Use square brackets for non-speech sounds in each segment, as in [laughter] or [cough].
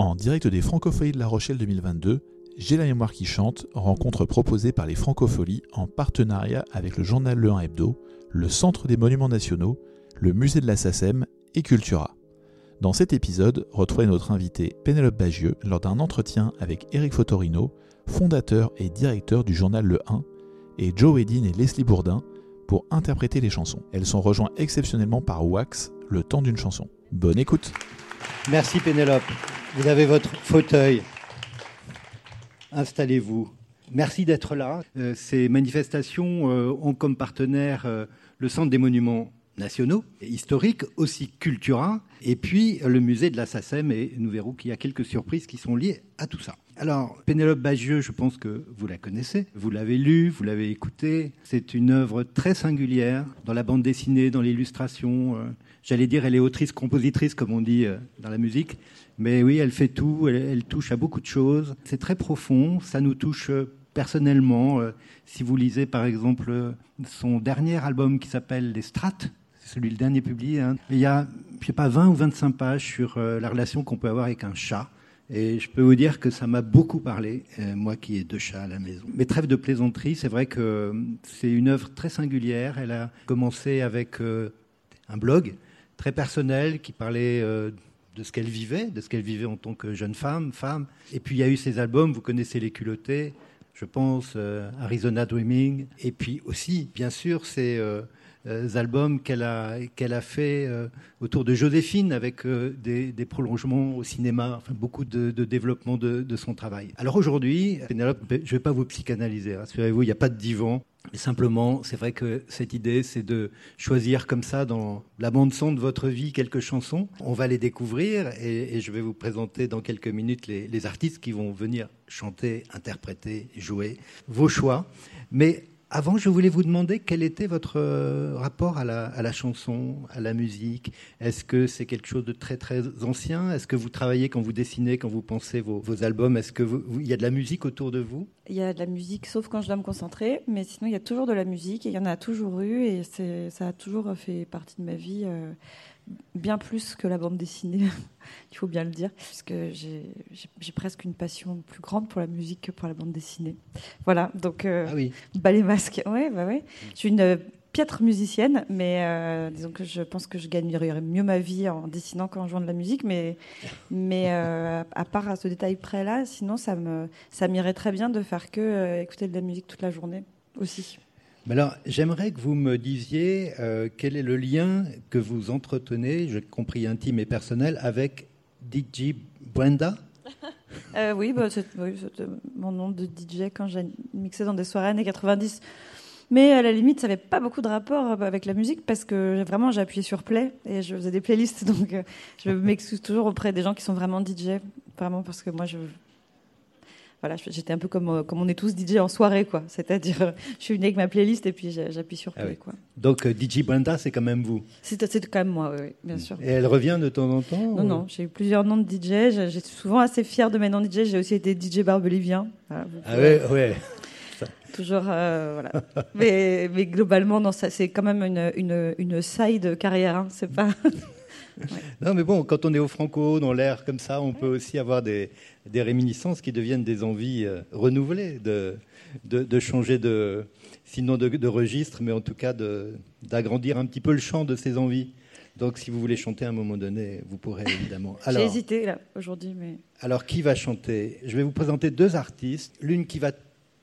En direct des Francopholies de La Rochelle 2022, J'ai la mémoire qui chante, rencontre proposée par les Francopholies en partenariat avec le journal Le 1 Hebdo, le Centre des Monuments Nationaux, le Musée de la SACEM et Cultura. Dans cet épisode, retrouvez notre invité Pénélope Bagieux lors d'un entretien avec Éric Fotorino, fondateur et directeur du journal Le 1, et Joe Wedin et Leslie Bourdin pour interpréter les chansons. Elles sont rejointes exceptionnellement par Wax, le temps d'une chanson. Bonne écoute Merci Pénélope. Vous avez votre fauteuil. Installez-vous. Merci d'être là. Euh, ces manifestations euh, ont comme partenaire euh, le Centre des monuments nationaux historiques, aussi Cultura, et puis le musée de la SACEM, et nous verrons qu'il y a quelques surprises qui sont liées à tout ça. Alors, Pénélope Bagieux, je pense que vous la connaissez, vous l'avez lue, vous l'avez écoutée. C'est une œuvre très singulière dans la bande dessinée, dans l'illustration. J'allais dire, elle est autrice-compositrice, comme on dit dans la musique. Mais oui, elle fait tout, elle, touche à beaucoup de choses. C'est très profond, ça nous touche personnellement. Si vous lisez par exemple son dernier album qui s'appelle Les Strates, c'est celui le dernier publié, hein, il y a, je sais pas, 20 ou 25 pages sur la relation qu'on peut avoir avec un chat. Et je peux vous dire que ça m'a beaucoup parlé, euh, moi qui ai deux chats à la maison. Mais trêve de plaisanterie, c'est vrai que c'est une œuvre très singulière. Elle a commencé avec euh, un blog très personnel qui parlait euh, de ce qu'elle vivait, de ce qu'elle vivait en tant que jeune femme, femme. Et puis il y a eu ces albums, vous connaissez Les Culottés, je pense, euh, Arizona Dreaming. Et puis aussi, bien sûr, ces euh, albums qu'elle a, qu'elle a fait euh, autour de Joséphine avec des, des, prolongements au cinéma, beaucoup de, développement de, son travail. Alors aujourd'hui, Pénélope, je ne vais pas vous psychanalyser, rassurez-vous, il n'y a pas de divan. Simplement, c'est vrai que cette idée, c'est de choisir comme ça dans la bande son de votre vie quelques chansons. On va les découvrir et, et je vais vous présenter dans quelques minutes les, les, artistes qui vont venir chanter, interpréter, jouer vos choix. Mais avant, je voulais vous demander quel était votre rapport à la, à la chanson, à la musique. Est-ce que c'est quelque chose de très très ancien? Est-ce que vous travaillez quand vous dessinez, quand vous pensez vos, vos albums? Est-ce que vous, il y a de la musique autour de vous? Il y a de la musique, sauf quand je dois me concentrer, mais sinon il y a toujours de la musique. Et il y en a toujours eu, et ça a toujours fait partie de ma vie. Euh, bien plus que la bande dessinée, [laughs] il faut bien le dire, puisque j'ai presque une passion plus grande pour la musique que pour la bande dessinée. Voilà, donc euh, ah oui. ballet masque, ouais, bah ouais. Je suis une piètre musicienne, mais euh, disons que je pense que je gagnerais mieux ma vie en dessinant qu'en jouant de la musique, mais, [laughs] mais euh, à part à ce détail près là, sinon ça me ça m'irait très bien de faire que euh, écouter de la musique toute la journée aussi. Mais alors, j'aimerais que vous me disiez euh, quel est le lien que vous entretenez, j'ai compris intime et personnel, avec DJ Brenda? [laughs] Euh, Oui, bah, c'est oui, mon nom de DJ quand j'ai mixé dans des soirées années 90. Mais à la limite, ça n'avait pas beaucoup de rapport avec la musique parce que vraiment, j'ai appuyé sur play et je faisais des playlists. [laughs] Donc, euh, je m'excuse toujours auprès des gens qui sont vraiment DJ. Vraiment parce que moi, je, voilà, j'étais un peu comme, comme on est tous DJ en soirée, quoi. C'est-à-dire, je suis venue avec ma playlist et puis j'appuie sur play, ah oui. quoi. Donc, euh, DJ Brenda, c'est quand même vous C'est quand même moi, oui, bien sûr. Et elle revient de temps en temps Non, ou... non, j'ai eu plusieurs noms de DJ. J'ai souvent assez fière de mes noms de DJ. J'ai aussi été DJ barbelivien. Voilà, ah ouais, ouais. [laughs] Toujours, euh, voilà. mais, mais globalement, c'est quand même une, une, une side carrière. Hein, c'est pas. [laughs] [laughs] Non, mais bon, quand on est au Franco, dans l'air comme ça, on peut aussi avoir des, des réminiscences qui deviennent des envies euh, renouvelées de, de, de, changer de, sinon de, de, registre, mais en tout cas d'agrandir un petit peu le champ de ces envies. Donc, si vous voulez chanter à un moment donné, vous pourrez évidemment. [laughs] J'ai hésité là aujourd'hui, mais. Alors, qui va chanter? Je vais vous présenter deux artistes. L'une qui va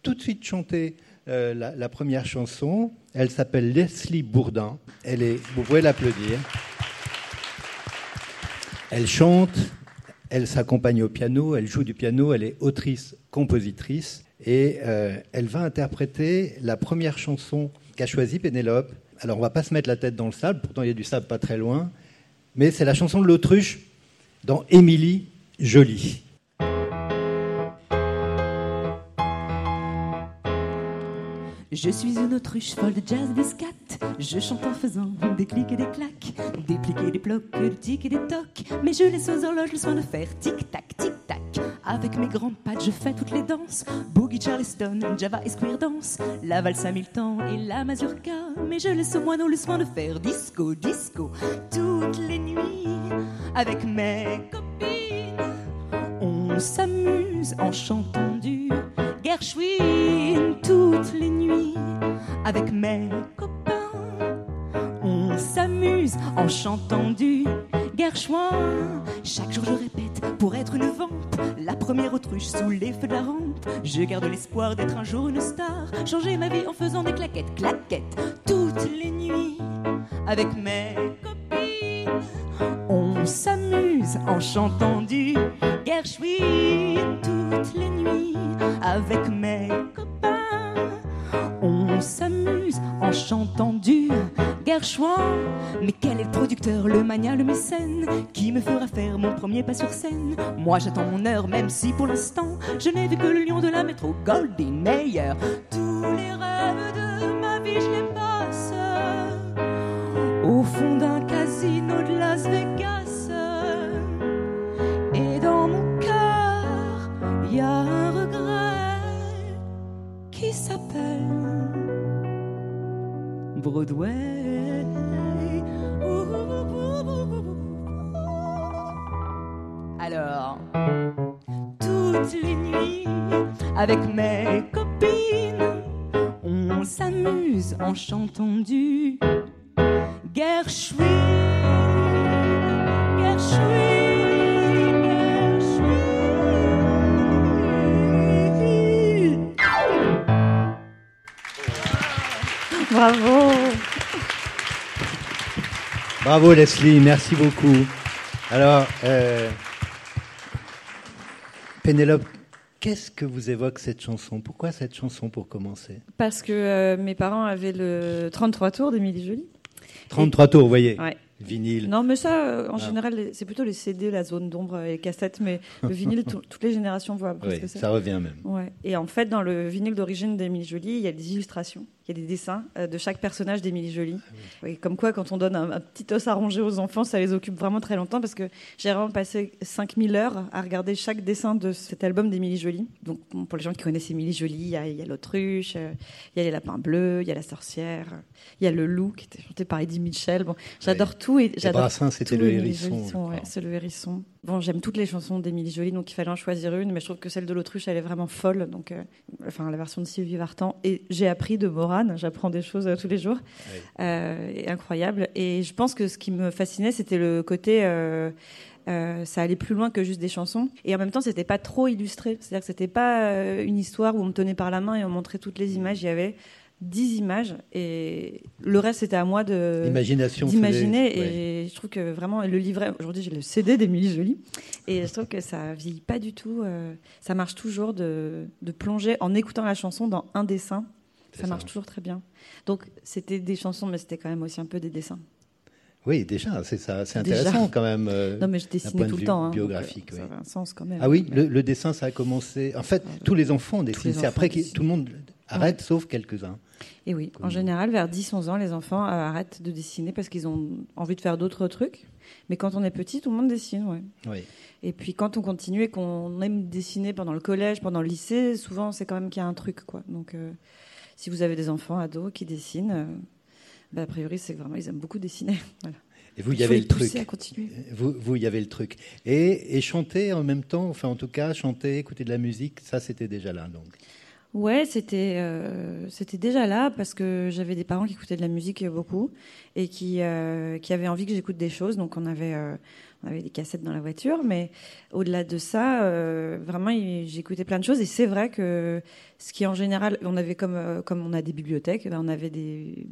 tout de suite chanter euh, la, la, première chanson. Elle s'appelle Leslie Bourdin. Elle est, vous pouvez l'applaudir. Elle chante, elle s'accompagne au piano, elle joue du piano, elle est autrice, compositrice, et euh, elle va interpréter la première chanson qu'a choisie Pénélope. Alors on va pas se mettre la tête dans le sable, pourtant il y a du sable pas très loin, mais c'est la chanson de l'autruche dans Émilie Jolie. Je suis une autruche folle de jazz de scat. Je chante en faisant des clics et des claques, des plics et des blocs, des tics et des tocs. Mais je laisse aux horloges le soin de faire tic-tac, tic-tac. Avec mes grands pattes, je fais toutes les danses. Boogie Charleston, Java et Square Dance. La valse à et la mazurka. Mais je laisse au moineau le soin de faire disco, disco. Toutes les nuits, avec mes copines. On s'amuse en chantant du Gershwin toutes les nuits avec mes copains. On s'amuse en chantant du Gershwin. Chaque jour je répète pour être une vampe, la première autruche sous les feux de la rampe. Je garde l'espoir d'être un jour une star, changer ma vie en faisant des claquettes, claquettes toutes les nuits avec mes copines. On s'amuse en chantant du Gershwin toutes les nuits avec mes copains. On s'amuse en chantant du Gershwin. Mais quel est le producteur, le mania, le mécène qui me fera faire mon premier pas sur scène? Moi j'attends mon heure, même si pour l'instant je n'ai vu que le lion de la métro Goldie Mayer. Tous les rêves de ma vie, je les passe au fond d'un casino de Las Vegas. Broadway. Alors, toutes les nuits, avec mes copines, on s'amuse en chantant du Gershwin. Gershwin, Bravo. Bravo Leslie, merci beaucoup. Alors, euh, Pénélope, qu'est-ce que vous évoque cette chanson? Pourquoi cette chanson pour commencer? Parce que euh, mes parents avaient le 33 tours d'Émilie Jolie. 33 tours, vous voyez, Ouais. vinyle. Non, mais ça, euh, en Ah. général, c'est plutôt les CD, la zone d'ombre et les cassettes, mais le [laughs] vinyle, tout- toutes les générations voient Oui, ça. ça revient même. Ouais. Et en fait, dans le vinyle d'origine d'Émilie Jolie, il y a des illustrations, il y a des dessins euh, de chaque personnage d'Émilie Jolie. Oui, comme quoi, quand on donne un, un petit os à ronger aux enfants, ça les occupe vraiment très longtemps parce que j'ai vraiment passé 5000 heures à regarder chaque dessin de cet album d'Émilie Jolie. Donc, pour les gens qui connaissent Émilie Jolie, il y a, l'autruche, euh, il y a les lapins bleus, il y a la sorcière, il y a le loup qui était chanté par Eddie Mitchell. Bon, j'adore tout et j'adore c'était le hérisson. Ouais, c'est le hérisson. Bon, j'aime toutes les chansons d'Émilie Jolie, donc il fallait en choisir une, mais je trouve que celle de l'autruche, elle est vraiment folle. Donc, euh, enfin, la version de Sylvie Vartan. Et j'ai appris de J'apprends des choses euh, tous les jours, euh, incroyable. Et je pense que ce qui me fascinait, c'était le côté. euh, ça allait plus loin que juste des chansons. Et en même temps, c'était pas trop illustré. C'est-à-dire que c'était pas euh, une histoire où on me tenait par la main et on montrait toutes les images. Il y avait dix images et le reste, c'était à moi de d'imaginer faisait- ouais. et je trouve que vraiment le livret aujourd'hui j'ai le CD d'Émilie Jolie et je trouve que ça vieillit pas du tout euh, ça marche toujours de, de plonger en écoutant la chanson dans un dessin Ça marche toujours très bien donc c'était des chansons mais c'était quand même aussi un peu des dessins Oui, déjà, c'est ça, c'est intéressant quand même. euh, non mais je dessinais de tout le temps hein, biographique, donc, euh, oui. ça avait un sens quand même Ah oui, le, le dessin, ça a commencé. En fait, tous les enfants dessinent. C'est après que tout le monde arrête, sauf quelques-uns. et oui en général vers 10-11 ans les enfants euh, arrêtent de dessiner parce qu'ils ont envie de faire d'autres trucs mais quand on est petit tout le monde dessine ouais Oui. Et puis quand on continue et qu'on aime dessiner pendant le collège, pendant le lycée, souvent c'est quand même qu'il y a un truc. Quoi. Donc euh, si vous avez des enfants, ados qui dessinent, euh, bah, a priori c'est vraiment ils aiment beaucoup dessiner. [laughs] Voilà. Et vous, il y avait le truc. Vous, vous, y avait le truc. Et, et chanter en même temps, enfin en tout cas, chanter, écouter de la musique, ça c'était déjà là. Donc. Ouais, c'était euh, c'était déjà là parce que j'avais des parents qui écoutaient de la musique beaucoup et qui euh, qui avaient envie que j'écoute des choses. Donc on avait euh, on avait des cassettes dans la voiture, mais au-delà de ça, euh, vraiment j'écoutais plein de choses et c'est vrai que ce qui en général, on avait comme euh, comme on a des bibliothèques, ben, on avait des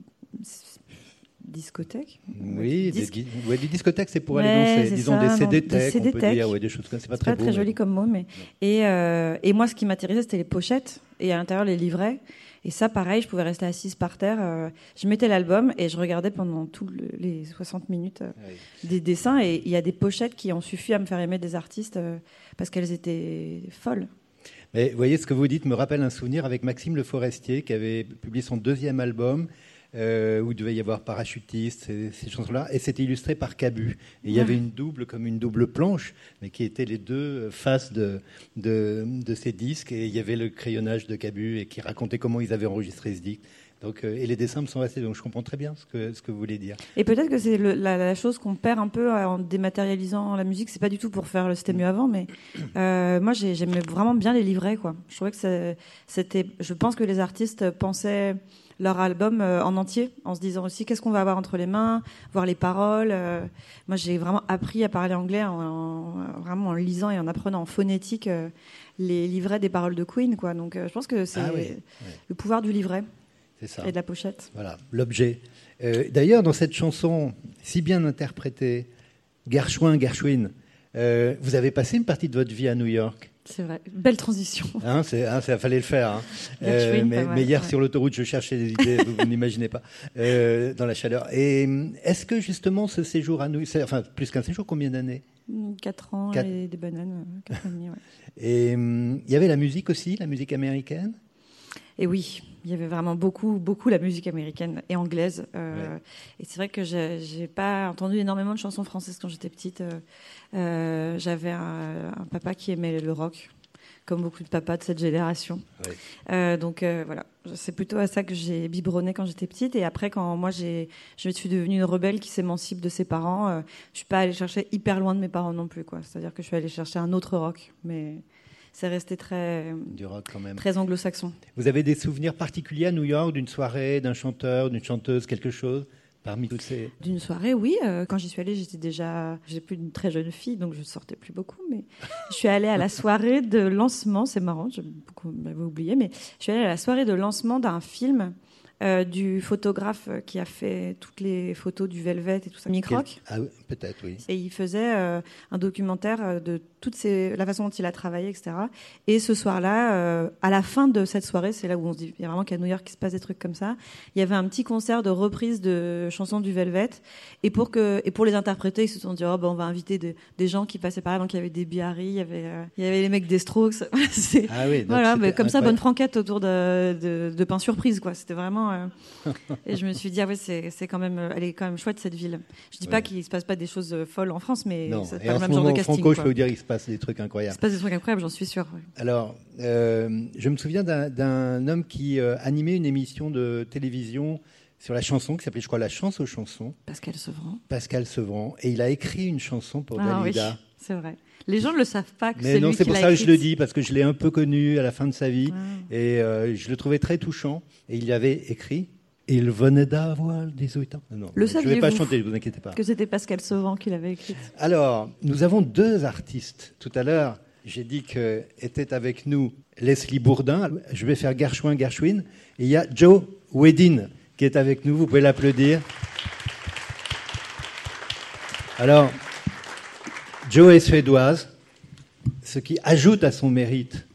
discothèques. Oui, des, ouais, discothèques, c'est pour Ouais, aller Disons ça, des non, CD on peut CD-tech. dire, ouais, des choses comme ça. C'est pas très pas beau. très mais- joli comme mot, mais et, euh, et moi, ce qui m'intéressait, c'était les pochettes et à l'intérieur les livrets. Et ça, pareil, je pouvais rester assise par terre. euh, je mettais l'album et je regardais pendant tous les 60 minutes euh, Ouais. des dessins. Et il y a des pochettes qui ont suffi à me faire aimer des artistes euh, parce qu'elles étaient folles. Mais vous voyez, ce que vous dites me rappelle un souvenir avec Maxime Le Forestier qui avait publié son deuxième album euh, où il devait y avoir parachutiste, ces, ces chansons-là, et c'était illustré par Cabu. Et il y avait une double, comme une double planche, mais qui étaient les deux faces de, de, de ces disques, et il y avait le crayonnage de Cabu et qui racontait comment ils avaient enregistré ce disque. Donc, euh, et les dessins me sont restés, donc je comprends très bien ce que, ce que vous voulez dire. Et peut-être que c'est la, la chose qu'on perd un peu en dématérialisant la musique. C'est pas du tout pour faire le c'était mieux avant, mais euh, moi j'ai- j'aimais vraiment bien les livrets. Quoi. Je trouvais que c'est- c'était. Je pense que les artistes pensaient leur album euh, en entier, en se disant aussi qu'est-ce qu'on va avoir entre les mains, voir les paroles. euh. moi j'ai vraiment appris à parler anglais en, en- vraiment en lisant et en apprenant en phonétique euh, les livrets des paroles de Queen. Quoi. Donc euh, je pense que c'est Ah oui, ouais. le pouvoir du livret C'est ça. et de la pochette. Voilà, l'objet. Euh, D'ailleurs, dans cette chanson si bien interprétée, Gershwin, Gershwin, euh, vous avez passé une partie de votre vie à New York. C'est vrai. Belle transition. [laughs] Hein, c'est, hein, ça fallait le faire. hein. Gershwin, mais, pas mal, mais hier ouais. sur l'autoroute, je cherchais des idées, vous, vous n'imaginez pas, euh, dans la chaleur. Et est-ce que justement ce séjour à New York, enfin plus qu'un séjour, combien d'années? 4 ans Quatre- et des bananes. 4 ans et demi, ouais. Et il y avait la musique aussi, la musique américaine? Et oui, il y avait vraiment beaucoup, beaucoup la musique américaine et anglaise. euh, Et c'est vrai que j'ai pas entendu énormément de chansons françaises quand j'étais petite. euh, euh, J'avais un, un papa qui aimait le rock, comme beaucoup de papas de cette génération. Ouais. Euh, donc voilà, c'est plutôt à ça que j'ai biberonné quand j'étais petite. Et après, quand moi je suis devenue une rebelle qui s'émancipe de ses parents, je suis pas allée chercher hyper loin de mes parents non plus. C'est-à-dire que je suis allée chercher un autre rock, mais c'est resté très, Du rock quand même. très anglo-saxon. Vous avez des souvenirs particuliers à New York d'une soirée, d'un chanteur, d'une chanteuse, quelque chose parmi tous ces. D'une soirée, oui. euh, quand j'y suis allée, j'étais déjà, j'étais plus une très jeune fille, donc je sortais plus beaucoup. Mais je suis allée à la soirée de lancement. C'est marrant, j'ai beaucoup m'avais oublié, mais je suis allée à la soirée de lancement d'un film euh, du photographe qui a fait toutes les photos du Velvet et tout ça, Mick Rock? Ah, oui, peut-être, oui. Et il faisait euh, un documentaire de toutes ces, la façon dont il a travaillé, etc. Et ce soir-là, euh, à la fin de cette soirée, c'est là où on se dit, il y a vraiment qu'à New York qu'il se passe des trucs comme ça. Il y avait un petit concert de reprise de chansons du Velvet. Et pour que, et pour les interpréter, ils se sont dit, oh, ben, on va inviter des, des gens qui passaient par là. Donc il y avait des Biarri, il y avait, euh, il y avait les mecs des Strokes. [laughs] Ah oui, voilà, mais comme ça, bonne franquette autour de, de, de pain surprise, quoi. C'était vraiment. euh, Et je me suis dit, ah ouais, c'est quand même, elle est quand même chouette cette ville. Je dis pas qu'il se passe pas des choses folles en France, mais Non. Et pas en le ce même genre de moment, casting. Franco, je peux vous dire, il se passe des trucs Il incroyables. se passe des trucs incroyables, j'en suis ouais. Alors, euh, je me souviens d'un- homme qui euh, animait une émission de télévision sur la chanson, qui s'appelait, je crois, La chance aux chansons, Pascal Sevran. Pascal Sevran, et il a écrit une chanson pour Ah oui, Dalida. c'est vrai. Les gens ne le savent pas que Mais c'est non, c'est pour ça que je le dis, parce que je l'ai un peu connu à la fin de sa vie, Ah. et euh, je le trouvais très touchant. Et il avait écrit Il venait d'avoir 18 ans. Non, Le je ne vais pas chanter, ne vous inquiétez pas. Que c'était Pascal Sevran qui l'avait écrite. Alors, nous avons deux artistes. Tout à l'heure, j'ai dit que était avec nous Leslie Bourdin. Je vais faire Gershwin, Gershwin. Et il y a Joe Wedin qui est avec nous. Vous pouvez l'applaudir. Alors, Joe est suédoise, ce qui ajoute à son mérite,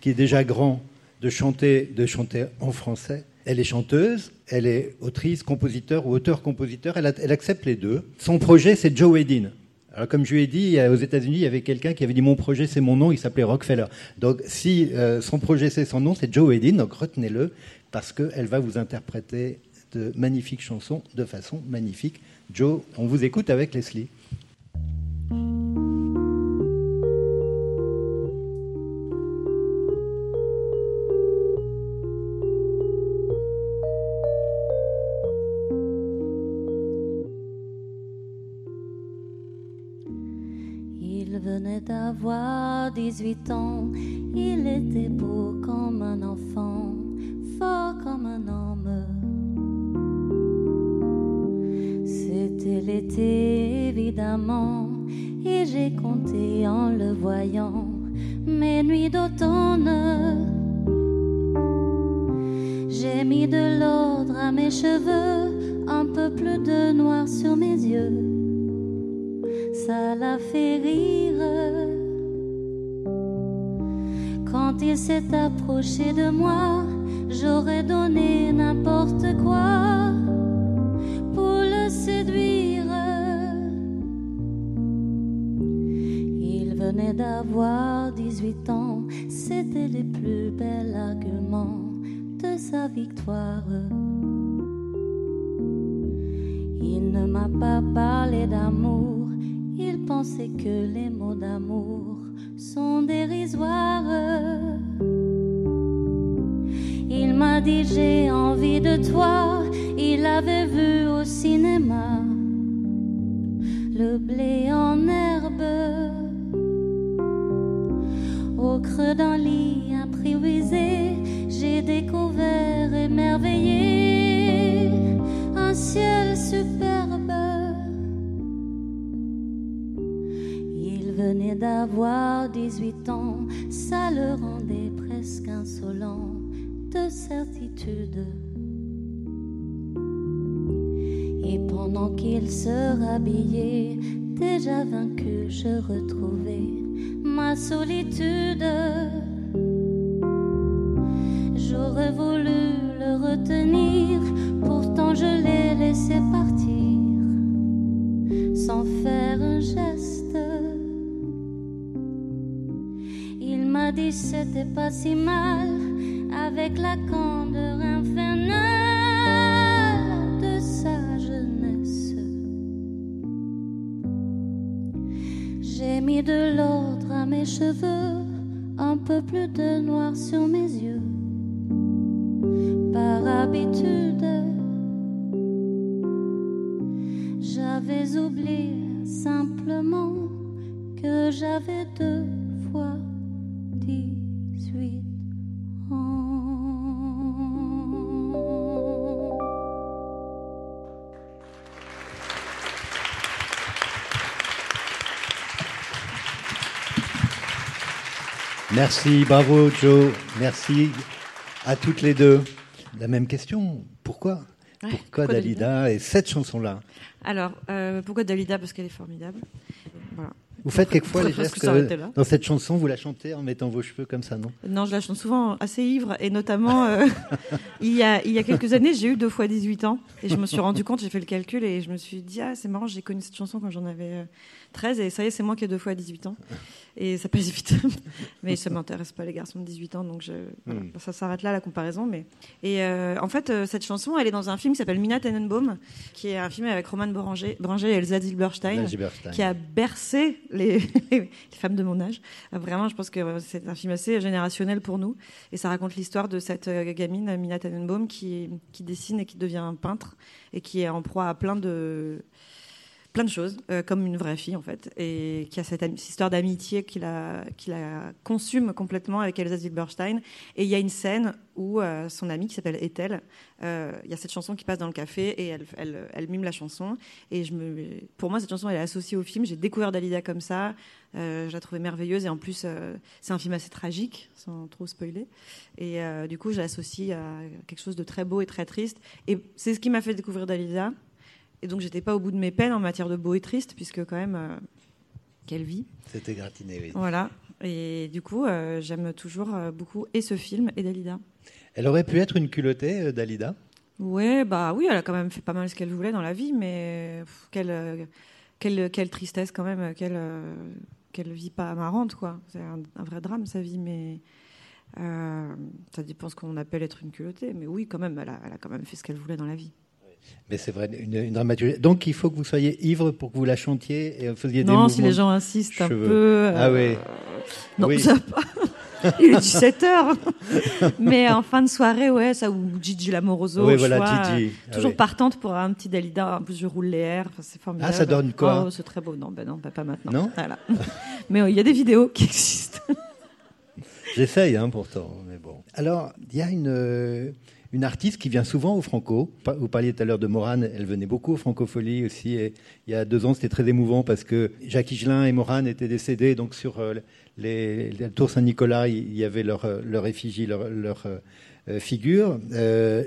qui est déjà grand, de chanter, de chanter en français. Elle est chanteuse, elle est autrice, compositeur ou auteur-compositeur. Elle, accepte les deux. Son projet, c'est Joe Wedin. Alors, comme je lui ai dit, aux États-Unis, il y avait quelqu'un qui avait dit Mon projet, c'est mon nom, il s'appelait Rockefeller. Donc, si euh, son projet, c'est son nom, c'est Joe Wedin, donc retenez-le, parce qu'elle va vous interpréter de magnifiques chansons de façon magnifique. Joe, on vous écoute avec Leslie. 18 ans, de moi, j'aurais donné n'importe quoi pour le séduire. Il venait d'avoir 18 ans, c'était les plus bels arguments de sa victoire. Il ne m'a pas parlé d'amour, il pensait que les mots d'amour sont dérisoires. J'ai envie de toi. Il avait vu au cinéma le blé en herbe au creux d'un lit improvisé. J'ai découvert émerveillé un ciel superbe. Il venait d'avoir 18 ans, ça le rendait presque insolent de certitude. Et pendant qu'il se rhabillait, déjà vaincu, je retrouvais ma solitude. J'aurais voulu le retenir, pourtant je l'ai laissé partir sans faire un geste. Il m'a dit c'était pas si mal avec la candeur infernale de sa jeunesse. J'ai mis de l'ordre à mes cheveux, un peu plus de noir sur mes yeux. Par habitude, j'avais oublié simplement que j'avais deux fois dix-huit Merci, bravo Joe. Merci à toutes les deux. La même question, pourquoi Ouais, Pourquoi, pourquoi Dalida et cette chanson-là? Alors, euh, pourquoi Dalida? Parce qu'elle est formidable. Voilà. Vous faites quelquefois les gestes que là. dans cette chanson, vous la chantez en mettant vos cheveux comme ça, non? Non, je la chante souvent assez ivre et notamment euh, [laughs] il, y a, il y a quelques années, j'ai eu deux fois 18 ans et je me suis rendu compte, j'ai fait le calcul et je me suis dit ah c'est marrant, j'ai connu cette chanson quand j'en avais euh, 13 et ça y est, c'est moi qui ai deux fois 18 ans et ça passe vite. [laughs] mais ça m'intéresse pas les garçons de 18 ans donc je, voilà, Mm. ça s'arrête là la comparaison. Mais et euh, en fait euh, cette chanson, elle est dans un film qui s'appelle Mina Tenenbaum, qui est un film avec Roman Boranger et Elsa Zilberstein Là, Gilberstein. qui a bercé [laughs] les, femmes de mon âge. Euh, Vraiment, je pense que euh, c'est un film assez générationnel pour nous. Et ça raconte l'histoire de cette euh, gamine, Mina Tannenbaum, qui, qui dessine et qui devient peintre et qui est en proie à plein de plein de choses, euh, comme une vraie fille en fait, et qui a cette, histoire d'amitié qui la, qui la consume complètement avec Elsa Zilberstein. Et il y a une scène où euh, son amie qui s'appelle Ethel, euh, il y a cette chanson qui passe dans le café et elle, elle, elle mime la chanson. Et je me, pour moi, cette chanson elle est associée au film. J'ai découvert Dalida comme ça. Je la trouvais merveilleuse et en plus, c'est un film assez tragique, sans trop spoiler. Et du coup, je l'associe à quelque chose de très beau et très triste. Et c'est ce qui m'a fait découvrir Dalida. Et donc, j'étais pas au bout de mes peines en matière de beau et triste, puisque quand même, euh, quelle vie. C'était gratiné, oui. Voilà. Et du coup, euh, j'aime toujours euh, beaucoup et ce film et Dalida. Elle aurait pu être une culottée, Dalida? Ouais, bah oui, elle a quand même fait pas mal ce qu'elle voulait dans la vie, mais pff, quelle, quelle, quelle tristesse quand même, quelle, quelle vie pas marrante, quoi. C'est un, un vrai drame, sa vie, mais euh, ça dépend ce qu'on appelle être une culottée. Mais oui, quand même, elle a, elle a quand même fait ce qu'elle voulait dans la vie. Mais c'est vrai, une, une dramaturgie. Donc il faut que vous soyez ivre pour que vous la chantiez et vous faisiez des non, si les gens insistent un cheveux. peu. Ah euh, oui. Non, Oui. ça. [laughs] Il est 17h. [laughs] Mais en fin de soirée, ouais, ça, ou Gigi Lamoroso. Oui, voilà, Gigi. euh, Ah toujours oui. partante pour un petit Dalida. En plus, je roule les airs. Enfin, c'est formidable. Ah, ça donne quoi Oh, C'est très beau. Non, ben non, ben pas maintenant. Non Voilà. [laughs] Mais il y a des vidéos qui existent. J'essaye, hein, pourtant, mais bon. Alors, il y a une, une artiste qui vient souvent au Franco. Vous parliez tout à l'heure de Morane, elle venait beaucoup au Francofolie aussi. Et il y a deux ans, c'était très émouvant parce que Jacques Higelin et Morane étaient décédés. Donc, sur euh, les, la tour Saint-Nicolas, il y avait leur, euh, effigie, leur, euh, figure.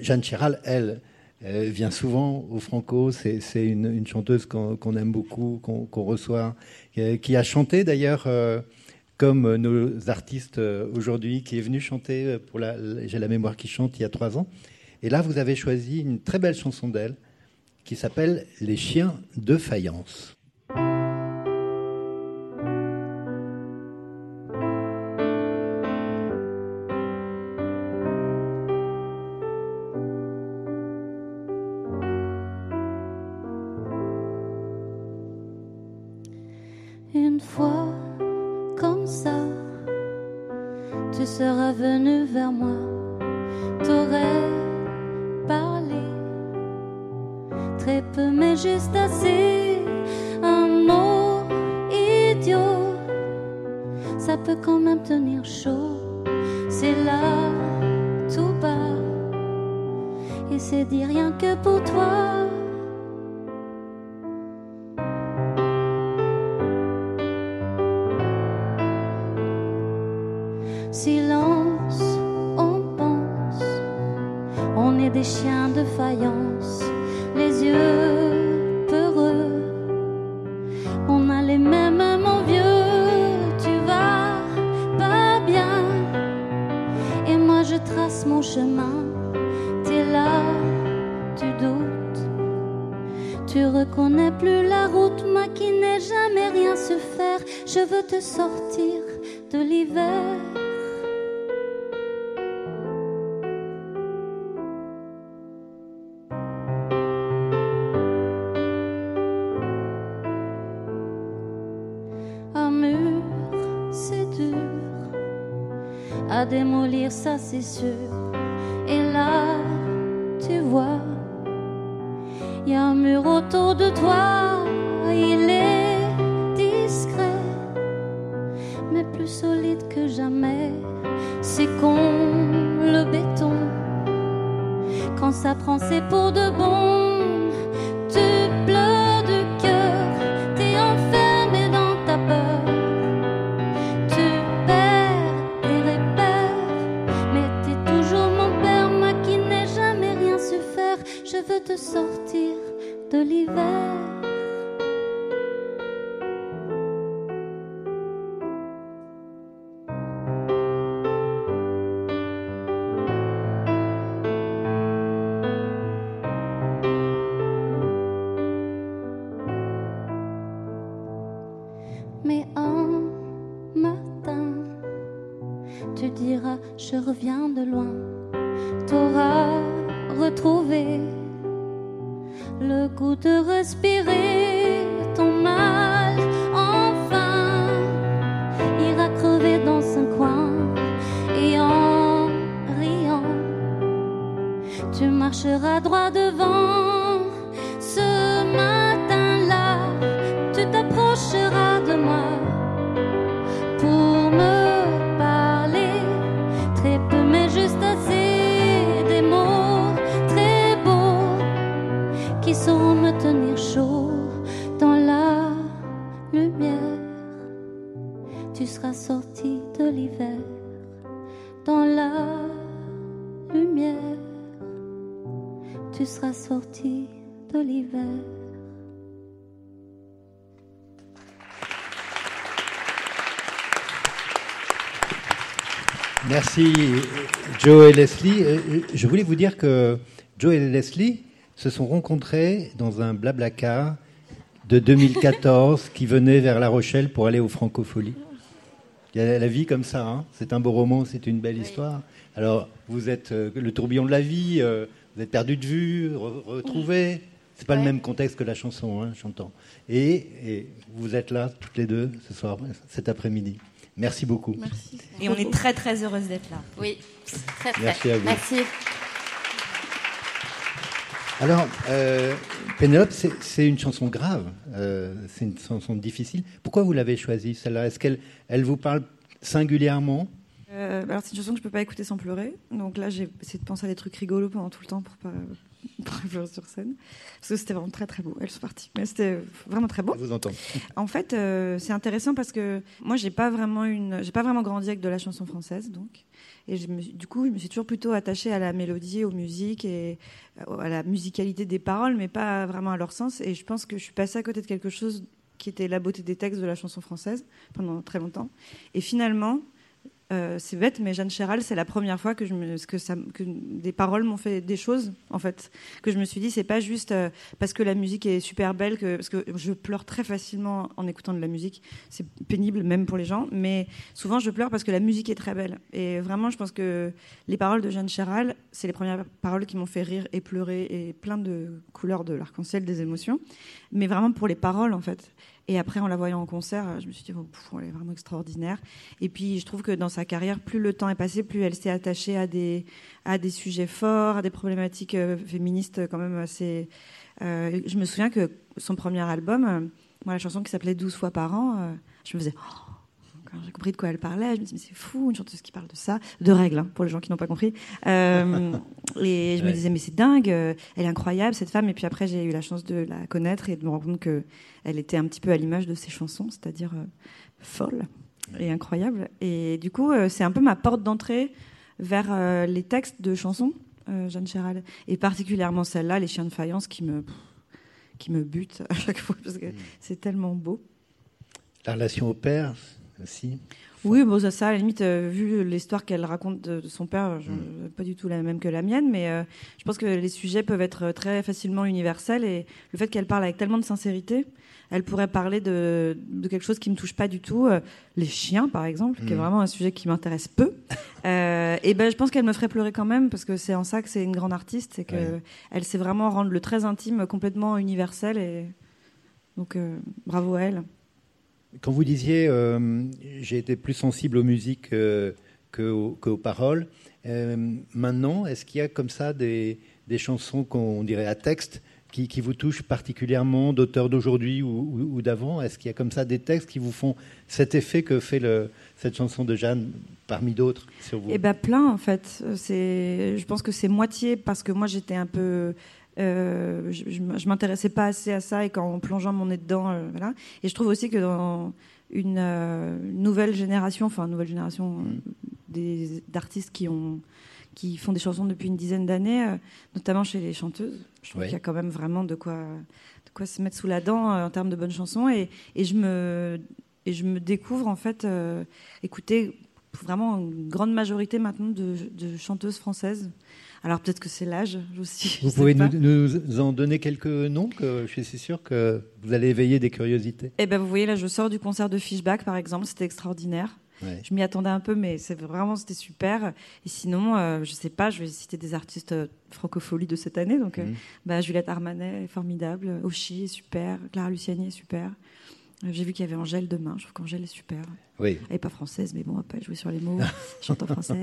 Jeanne Chéral, elle, vient souvent au Franco. C'est une, chanteuse qu'on aime beaucoup, qu'on reçoit, qui a chanté d'ailleurs. Comme euh, nos artistes euh, aujourd'hui, qui est venu chanter euh, pour la- J'ai la mémoire qui chante il y a trois ans. Et là, vous avez choisi une très belle chanson d'elle qui s'appelle Les chiens de faïence. Silence, on pense. On est des chiens de faïence, sûr. Je reviens de loin. Joe et Leslie. Euh, Je voulais vous dire que Joe et Leslie se sont rencontrés dans un blablacar de 2014 qui venait vers La Rochelle pour aller aux Francopholies. Il y a la vie comme ça, hein. c'est un beau roman, c'est une belle histoire. Alors, vous êtes euh, le tourbillon de la vie, euh, vous êtes perdu de vue, re- retrouvé. C'est pas le même contexte que la chanson, hein, j'entends. Et, et vous êtes là, toutes les deux, ce soir, cet après-midi. Merci beaucoup. Merci. Et on est très très heureuse d'être là. Oui, très très. Merci à vous. Merci. Alors, euh, Pénélope, c'est une chanson grave, euh, c'est une chanson difficile. Pourquoi vous l'avez choisie, celle-là? Est-ce qu'elle elle vous parle singulièrement? Euh, alors c'est une chanson que je peux pas écouter sans pleurer. Donc là j'ai essayé de penser à des trucs rigolos pendant tout le temps pour pas, [laughs] sur scène. Parce que c'était vraiment très très beau. Elles sont parties. Mais c'était vraiment très beau. Je vous entends. En fait, euh, c'est intéressant parce que moi, j'ai pas vraiment une, j'ai pas vraiment grandi avec de la chanson française, donc. Et je me suis- du coup, je me suis toujours plutôt attachée à la mélodie, aux musiques et euh, à la musicalité des paroles, mais pas vraiment à leur sens. Et je pense que je suis passée à côté de quelque chose qui était la beauté des textes de la chanson française pendant très longtemps. Et finalement, euh, c'est bête, mais Jeanne Chéral, c'est la première fois que, des paroles m'ont fait des choses, en fait. Que je me suis dit, c'est pas juste euh, parce que la musique est super belle, parce que je pleure très facilement en écoutant de la musique. C'est pénible, même pour les gens, mais souvent je pleure parce que la musique est très belle. Et vraiment, je pense que les paroles de Jeanne Chéral, c'est les premières paroles qui m'ont fait rire et pleurer et plein de couleurs de l'arc-en-ciel, des émotions. Mais vraiment pour les paroles, en fait. Et après, en la voyant en concert, je me suis dit, oh, elle est vraiment extraordinaire. Et puis, je trouve que dans sa carrière, plus le temps est passé, plus elle s'est attachée à des, à des sujets forts, à des problématiques euh, féministes quand même assez. Euh, je me souviens que son premier album, euh, moi, la chanson qui s'appelait 12 fois par an, je me faisais. Oh, j'ai compris de quoi elle parlait, je me disais, mais c'est fou, une chanteuse qui parle de ça, de règles, hein, pour les gens qui n'ont pas compris. Euh, et je me disais, mais c'est dingue, euh, elle est incroyable, cette femme. Et puis après, j'ai eu la chance de la connaître et de me rendre compte qu'elle était un petit peu à l'image de ses chansons, c'est-à-dire euh, folle et incroyable. Et du coup, c'est un peu ma porte d'entrée vers les textes de chansons, Jeanne Chéral. Et particulièrement celle-là, Les Chiens de Faïence, qui me, qui me butent à chaque fois, parce que mm. c'est tellement beau. La relation au père, oui, bon, ça, ça, à la limite, euh, vu l'histoire qu'elle raconte de, son père, je, mm. pas du tout la même que la mienne, mais euh, je pense que les sujets peuvent être très facilement universels et le fait qu'elle parle avec tellement de sincérité, elle pourrait parler de, quelque chose qui me touche pas du tout, euh, les chiens par exemple, qui est mm. vraiment un sujet qui m'intéresse peu. [laughs] et ben, je pense qu'elle me ferait pleurer quand même parce que c'est en ça que c'est une grande artiste, c'est que elle sait vraiment rendre le très intime complètement universel et donc bravo à elle. Quand vous disiez euh, j'ai été plus sensible aux musiques euh, qu'aux, paroles, euh, maintenant, est-ce qu'il y a comme ça des, chansons qu'on dirait à texte qui, vous touchent particulièrement, d'auteurs d'aujourd'hui ou, d'avant? Est-ce qu'il y a comme ça des textes qui vous font cet effet que fait cette chanson de Jeanne parmi d'autres sur vous? Eh bien, plein en fait. je pense que c'est moitié parce que moi j'étais un peu euh, je, je, m'intéressais pas assez à ça et qu'en plongeant mon nez dedans, euh, voilà. Et je trouve aussi que dans une euh, nouvelle génération, enfin nouvelle génération mm. d'artistes qui ont qui font des chansons depuis une dizaine d'années, notamment chez les chanteuses. Je trouve qu'il y a quand même vraiment de quoi, de quoi se mettre sous la dent en termes de bonnes chansons. Et, et, je me, et je me découvre en fait écouter vraiment une grande majorité maintenant de, de chanteuses françaises alors peut-être que c'est l'âge aussi. Vous pouvez nous, en donner quelques noms que je suis sûr que vous allez éveiller des curiosités. Eh ben vous voyez là, je sors du concert de Fishback par exemple, c'était extraordinaire. Je m'y attendais un peu, mais c'est vraiment c'était super. Et sinon, euh, je sais pas, je vais citer des artistes euh, francophonie de cette année. Donc, euh, mhm. bah, Juliette Armanet est formidable, Oshi est super, Clara Luciani est super. J'ai vu qu'il y avait Angèle demain. Je trouve qu'Angèle est super. Oui. Elle n'est pas française, mais bon, on va pas jouer sur les mots. [laughs] chante en français.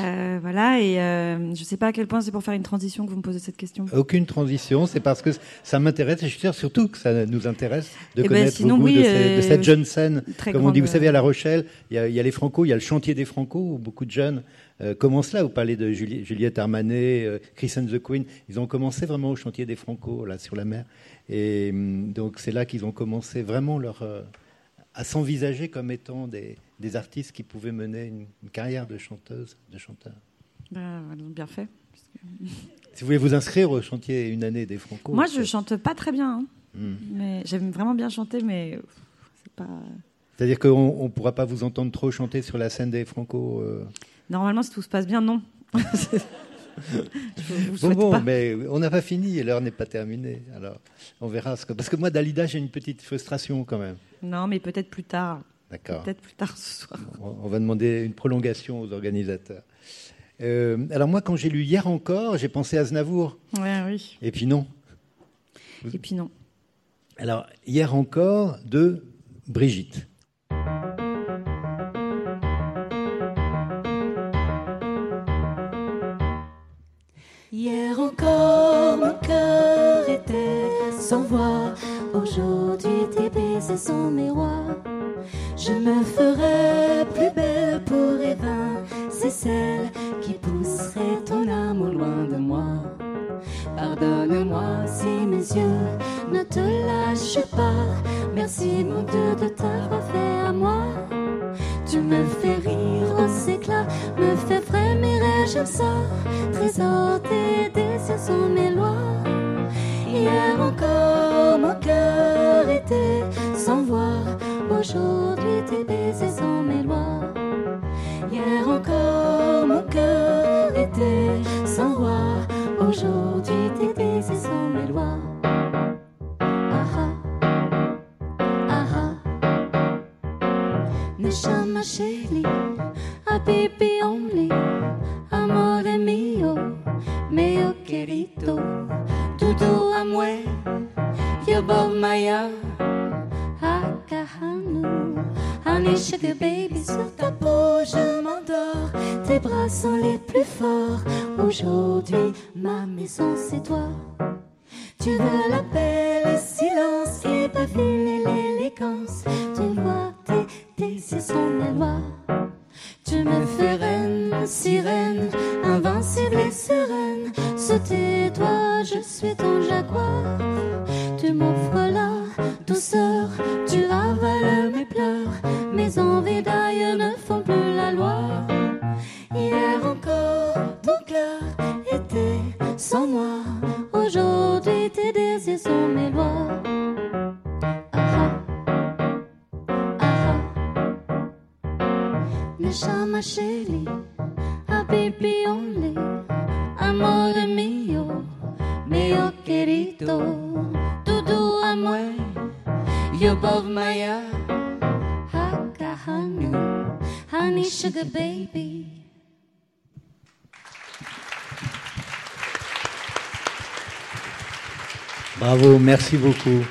Euh, voilà. Et euh, je ne sais pas à quel point c'est pour faire une transition que vous me posez cette question. Aucune transition. C'est parce que ça m'intéresse. Et je suis sûr surtout que ça nous intéresse de eh ben, connaître sinon, oui, de, de, cette euh, jeune scène. Comme on dit, vous savez, à La Rochelle, il y, a, les Franco, il y a le chantier des Franco où beaucoup de jeunes commencent là. Vous parlez de Juliette Armanet, Chris and the Queen. Ils ont commencé vraiment au chantier des Franco, là, sur la mer. Et hum, donc c'est là qu'ils ont commencé vraiment leur, euh, à s'envisager comme étant des, des, artistes qui pouvaient mener une, carrière de chanteuse, de chanteur. Ils ont bien fait. [laughs] Si vous voulez vous inscrire au chantier une année des Franco. Moi, je chante pas très bien. Hein. Hmm. Mais j'aime vraiment bien chanter, mais c'est pas. C'est-à-dire qu'on ne pourra pas vous entendre trop chanter sur la scène des Franco euh Normalement, si tout se passe bien, non. [laughs] bon, bon, mais on n'a pas fini et l'heure n'est pas terminée. Alors, on verra. Ce que... Parce que moi, Dalida, j'ai une petite frustration quand même. Non, mais peut-être plus tard. D'accord. Peut-être plus tard ce soir. On va demander une prolongation aux organisateurs. Euh, alors moi, quand j'ai lu hier encore, j'ai pensé à Znavour. Ouais, oui. Et puis non. Et puis non. Alors, hier encore, de Brigitte. Hier encore mon cœur était sans voix, aujourd'hui tes baisers sont mes rois. Je me ferai plus belle pour Eva, c'est celle qui pousserait ton âme au loin de moi. Pardonne-moi si mes yeux ne te lâchent pas, merci mon Dieu de t'avoir fait à moi. Tu me fais rire aux éclats, me fais j'aime ça. Trésor, tes désirs sont mes. Hier encore, mon cœur était sans voix. Aujourd'hui, tes baisers sont mes lois. Hier encore, mon cœur était sans voix. Aujourd'hui, tes baisers sont mes lois. Neshama Sheli, Habibi Neshama chérie, habibi only, amore mio, mio querido, tudo amor, you above my heart, haka honey, honey sugar baby. Bravo, merci beaucoup.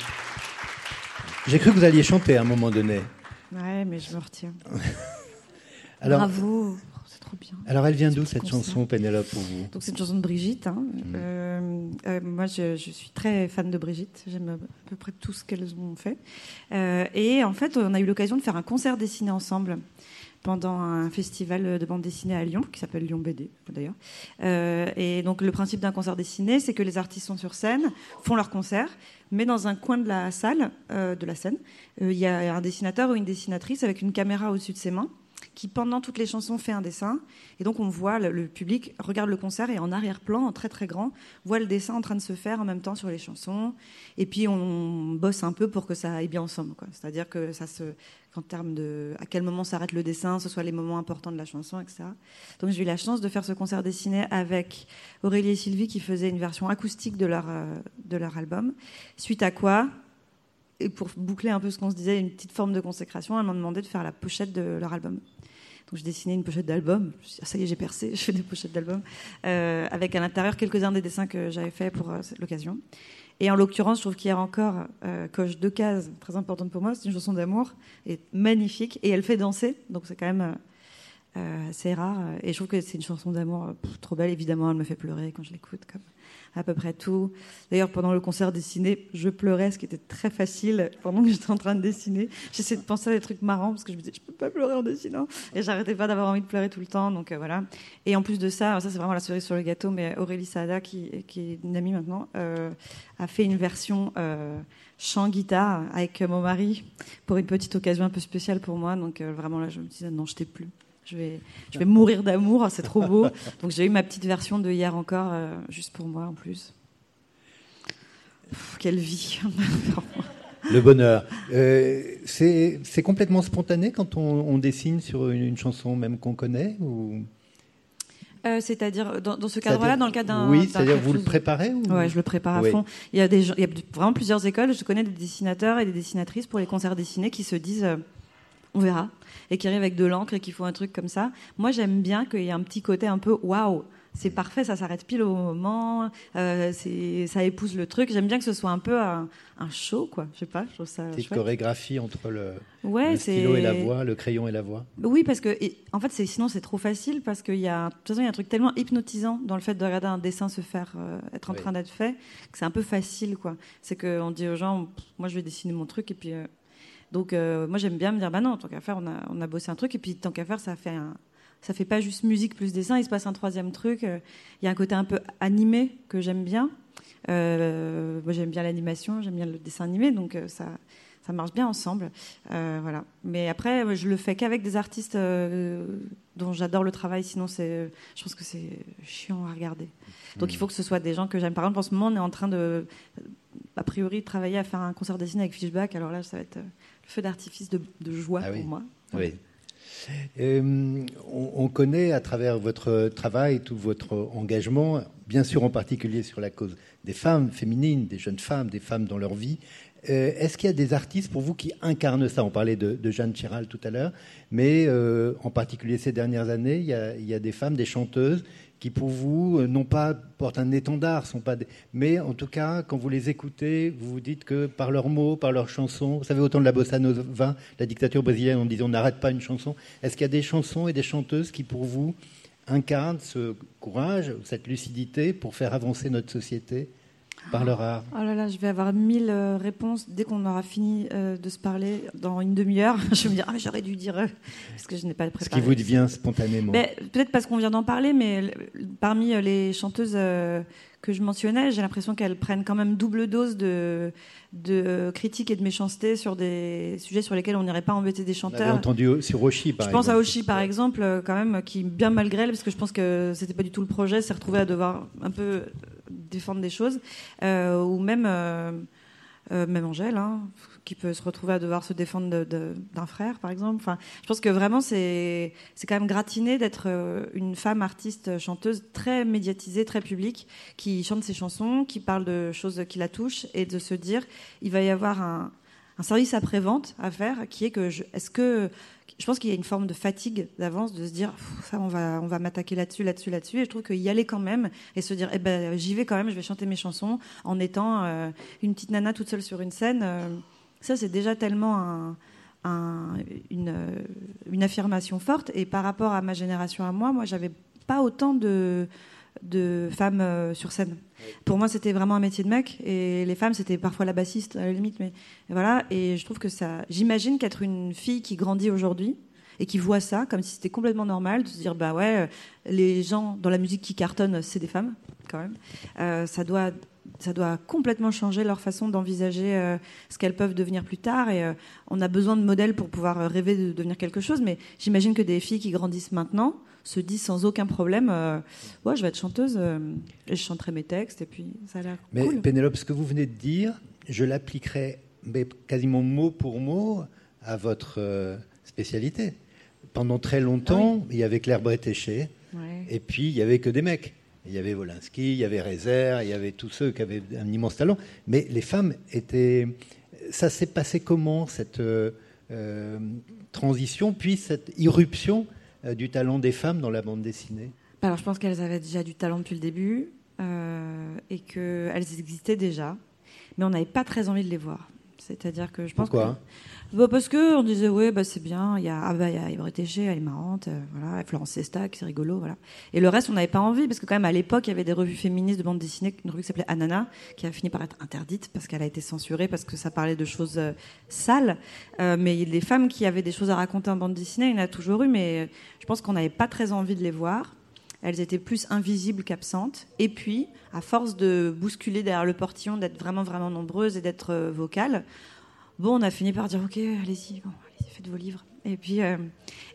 J'ai cru que vous alliez chanter à un moment donné. Ouais, mais je me retiens. [laughs] Alors, Bravo, c'est trop bien. alors elle vient d'où Ce cette concert. chanson, Pénélope, pour vous? Donc c'est une chanson de Brigitte. hein. Euh, euh, moi, je, je suis très fan de Brigitte. J'aime à peu près tout ce qu'elles ont fait. Euh, et en fait, on a eu l'occasion de faire un concert dessiné ensemble pendant un festival de bande dessinée à Lyon, qui s'appelle Lyon BD d'ailleurs. Euh, et donc le principe d'un concert dessiné, c'est que les artistes sont sur scène, font leur concert, mais dans un coin de la salle, euh, de la scène, euh, il y a un dessinateur ou une dessinatrice avec une caméra au-dessus de ses mains qui pendant toutes les chansons fait un dessin. Et donc on voit le, public regarde le concert et en arrière-plan en très très grand voit le dessin en train de se faire en même temps sur les chansons. Et puis on bosse un peu pour que ça aille bien ensemble c'est-à-dire que ça se qu'en termes de à quel moment s'arrête le dessin ce soit les moments importants de la chanson etc donc j'ai eu la chance de faire ce concert dessiné avec Aurélie et Sylvie qui faisaient une version acoustique de leur euh, de leur album. Suite à quoi et pour boucler un peu ce qu'on se disait, une petite forme de consécration, elles m'ont demandé de faire la pochette de leur album. Donc j'ai dessiné une pochette d'album. Ah, ça y est, j'ai percé, [laughs] je fais des pochettes d'album. Euh, avec à l'intérieur quelques-uns des dessins que j'avais faits pour euh, l'occasion. Et en l'occurrence, je trouve qu'hier encore, euh, coche deux cases très importantes pour moi. C'est une chanson d'amour, et magnifique, et elle fait danser. Donc c'est quand même euh, assez rare. Et je trouve que c'est une chanson d'amour trop belle. Évidemment, elle me fait pleurer quand je l'écoute, comme à peu près tout. D'ailleurs, pendant le concert dessiné, je pleurais, ce qui était très facile pendant que j'étais en train de dessiner. J'essayais de penser à des trucs marrants parce que je me disais, je peux pas pleurer en dessinant. Et j'arrêtais pas d'avoir envie de pleurer tout le temps. Donc euh, voilà. Et en plus de ça, ça c'est vraiment la cerise sur le gâteau, mais Aurélie Saada, qui, qui est une amie maintenant, euh, a fait une version euh, chant guitare avec mon mari pour une petite occasion un peu spéciale pour moi. Donc vraiment là, je me disais, non, je t'ai plus. Je vais, je vais mourir d'amour, c'est trop beau. Donc j'ai eu ma petite version de hier encore, euh, juste pour moi en plus. Pff, quelle vie [laughs] Le bonheur. Euh, c'est complètement spontané quand on, on dessine sur une, une chanson même qu'on connaît ou... Euh, C'est-à-dire dans, dans ce cadre-là, dans le cadre d'un. Oui, c'est-à-dire vous le préparez ou... Ouais, je le prépare à fond. Il y a des il y a vraiment plusieurs écoles. Je connais des dessinateurs et des dessinatrices pour les concerts dessinés qui se disent on verra et qui arrivent avec de l'encre et qui font un truc comme ça. Moi, j'aime bien qu'il y ait un petit côté un peu waouh. C'est parfait, ça s'arrête pile au moment, euh, c'est- ça épouse le truc. J'aime bien que ce soit un peu un, un show, quoi. Je sais pas, je trouve ça Petite chouette. chorégraphie entre le, Ouais, le stylo et la voix, le crayon et la voix. Oui, parce que et, en fait, c'est sinon c'est trop facile parce qu'il y a de toute façon il y a un truc tellement hypnotisant dans le fait de regarder un dessin se faire euh, être en Oui. train d'être fait que c'est un peu facile quoi. C'est que on dit aux gens, moi je vais dessiner mon truc et puis euh, donc euh, moi j'aime bien me dire bah non tant qu'à faire on a on a bossé un truc et puis tant qu'à faire ça fait un ça fait pas juste musique plus dessin, il se passe un troisième truc. euh, Il y a un côté un peu animé que j'aime bien. Euh, moi j'aime bien l'animation, j'aime bien le dessin animé, donc ça ça marche bien ensemble. Voilà. Mais après, je le fais qu'avec des artistes dont j'adore le travail. Sinon, c'est, je pense que c'est chiant à regarder. Donc, il faut que ce soit des gens que j'aime. Par exemple, en ce moment, on est en train de, a priori, travailler à faire un concert dessiné avec Fishback. Alors là, ça va être feu d'artifice de, de joie Ah oui. pour moi. Oui. Euh, on, on connaît à travers votre travail, tout votre engagement, bien sûr en particulier sur la cause des femmes féminines, des jeunes femmes, des femmes dans leur vie. Euh, est-ce qu'il y a des artistes pour vous qui incarnent ça? On parlait de, Jeanne Chiral tout à l'heure, mais euh, en particulier ces dernières années, il y, a, il y, a, des femmes, des chanteuses qui pour vous euh, non pas portent un étendard, sont pas mais en tout cas quand vous les écoutez, vous vous dites que par leurs mots, par leurs chansons, vous savez autant de la bossa nova, la dictature brésilienne, on disait on n'arrête pas une chanson. Est-ce qu'il y a des chansons et des chanteuses qui pour vous incarnent ce courage, cette lucidité pour faire avancer notre société? Par leur art Oh là là, je vais avoir mille euh, réponses dès qu'on aura fini euh, de se parler dans une demi-heure. [laughs] je vais me dire, ah, j'aurais dû dire, euh, parce que je n'ai pas préparé. Ce qui vous vient spontanément. Peut-être parce qu'on vient d'en parler, mais parmi les chanteuses que je mentionnais, j'ai l'impression qu'elles prennent quand même double dose de, de critiques et de méchanceté sur des sujets sur lesquels on n'irait pas embêter des chanteurs. J'ai entendu sur Oshi, par je exemple. Je pense à Oshi, par exemple, quand même, qui, bien malgré elle, parce que je pense que c'était pas du tout le projet, s'est retrouvé à devoir un peu défendre des choses, euh, ou même, euh, euh, même Angèle, hein, qui peut se retrouver à devoir se défendre d'un frère, par exemple. Enfin, je pense que vraiment, c'est quand même gratiné d'être une femme artiste, chanteuse, très médiatisée, très publique, qui chante ses chansons, qui parle de choses qui la touchent, et de se dire, il va y avoir un, un service après-vente à faire, qui est que, est-ce que je pense qu'il y a une forme de fatigue d'avance de se dire ça on va on va m'attaquer là-dessus là-dessus là-dessus. Et je trouve qu'il y aller quand même et se dire eh ben j'y vais quand même je vais chanter mes chansons en étant euh, une petite nana toute seule sur une scène euh, ça c'est déjà tellement une affirmation forte. Et par rapport à ma génération à moi moi j'avais pas autant de de femmes euh, sur scène. Pour moi, c'était vraiment un métier de mec, et les femmes, c'était parfois la bassiste à la limite, mais voilà. Et je trouve que ça, j'imagine qu'être une fille qui grandit aujourd'hui et qui voit ça comme si c'était complètement normal de se dire bah ouais, euh, les gens dans la musique qui cartonnent, c'est des femmes quand même. Euh, ça doit ça doit complètement changer leur façon d'envisager ce qu'elles peuvent devenir plus tard. Et on a besoin de modèles pour pouvoir rêver de devenir quelque chose. Mais j'imagine que des filles qui grandissent maintenant se dit sans aucun problème euh, ouais, je vais être chanteuse euh, et je chanterai mes textes et puis ça a l'air mais cool. Pénélope ce que vous venez de dire je l'appliquerai quasiment mot pour mot à votre euh, spécialité pendant très longtemps ah il y avait Claire Bretéché et puis il y avait que des mecs il y avait Wolinski, il y avait Rezer, il y avait tous ceux qui avaient un immense talent. Mais les femmes étaient. Ça s'est passé comment, cette transition, puis cette irruption du talent des femmes dans la bande dessinée Alors je pense qu'elles avaient déjà du talent depuis le début euh, et qu'elles existaient déjà, mais on n'avait pas très envie de les voir. C'est-à-dire que je pense Pourquoi bah parce que on disait ouais bah c'est bien, il y a ah bah il y a elle est marrante, euh, voilà, Florence Sestac, c'est rigolo, voilà. Et le reste on n'avait pas envie parce que quand même à l'époque il y avait des revues féministes de bande dessinée, une revue qui s'appelait Anana qui a fini par être interdite parce qu'elle a été censurée parce que ça parlait de choses euh, sales. Euh, mais les femmes qui avaient des choses à raconter en bande dessinée, il y en a toujours eu, mais je pense qu'on n'avait pas très envie de les voir. Elles étaient plus invisibles qu'absentes. Et puis, à force de bousculer derrière le portillon, d'être vraiment, vraiment nombreuses et d'être vocales, Bon, on a fini par dire ok, allez-y, bon, faites vos livres. Et puis, euh,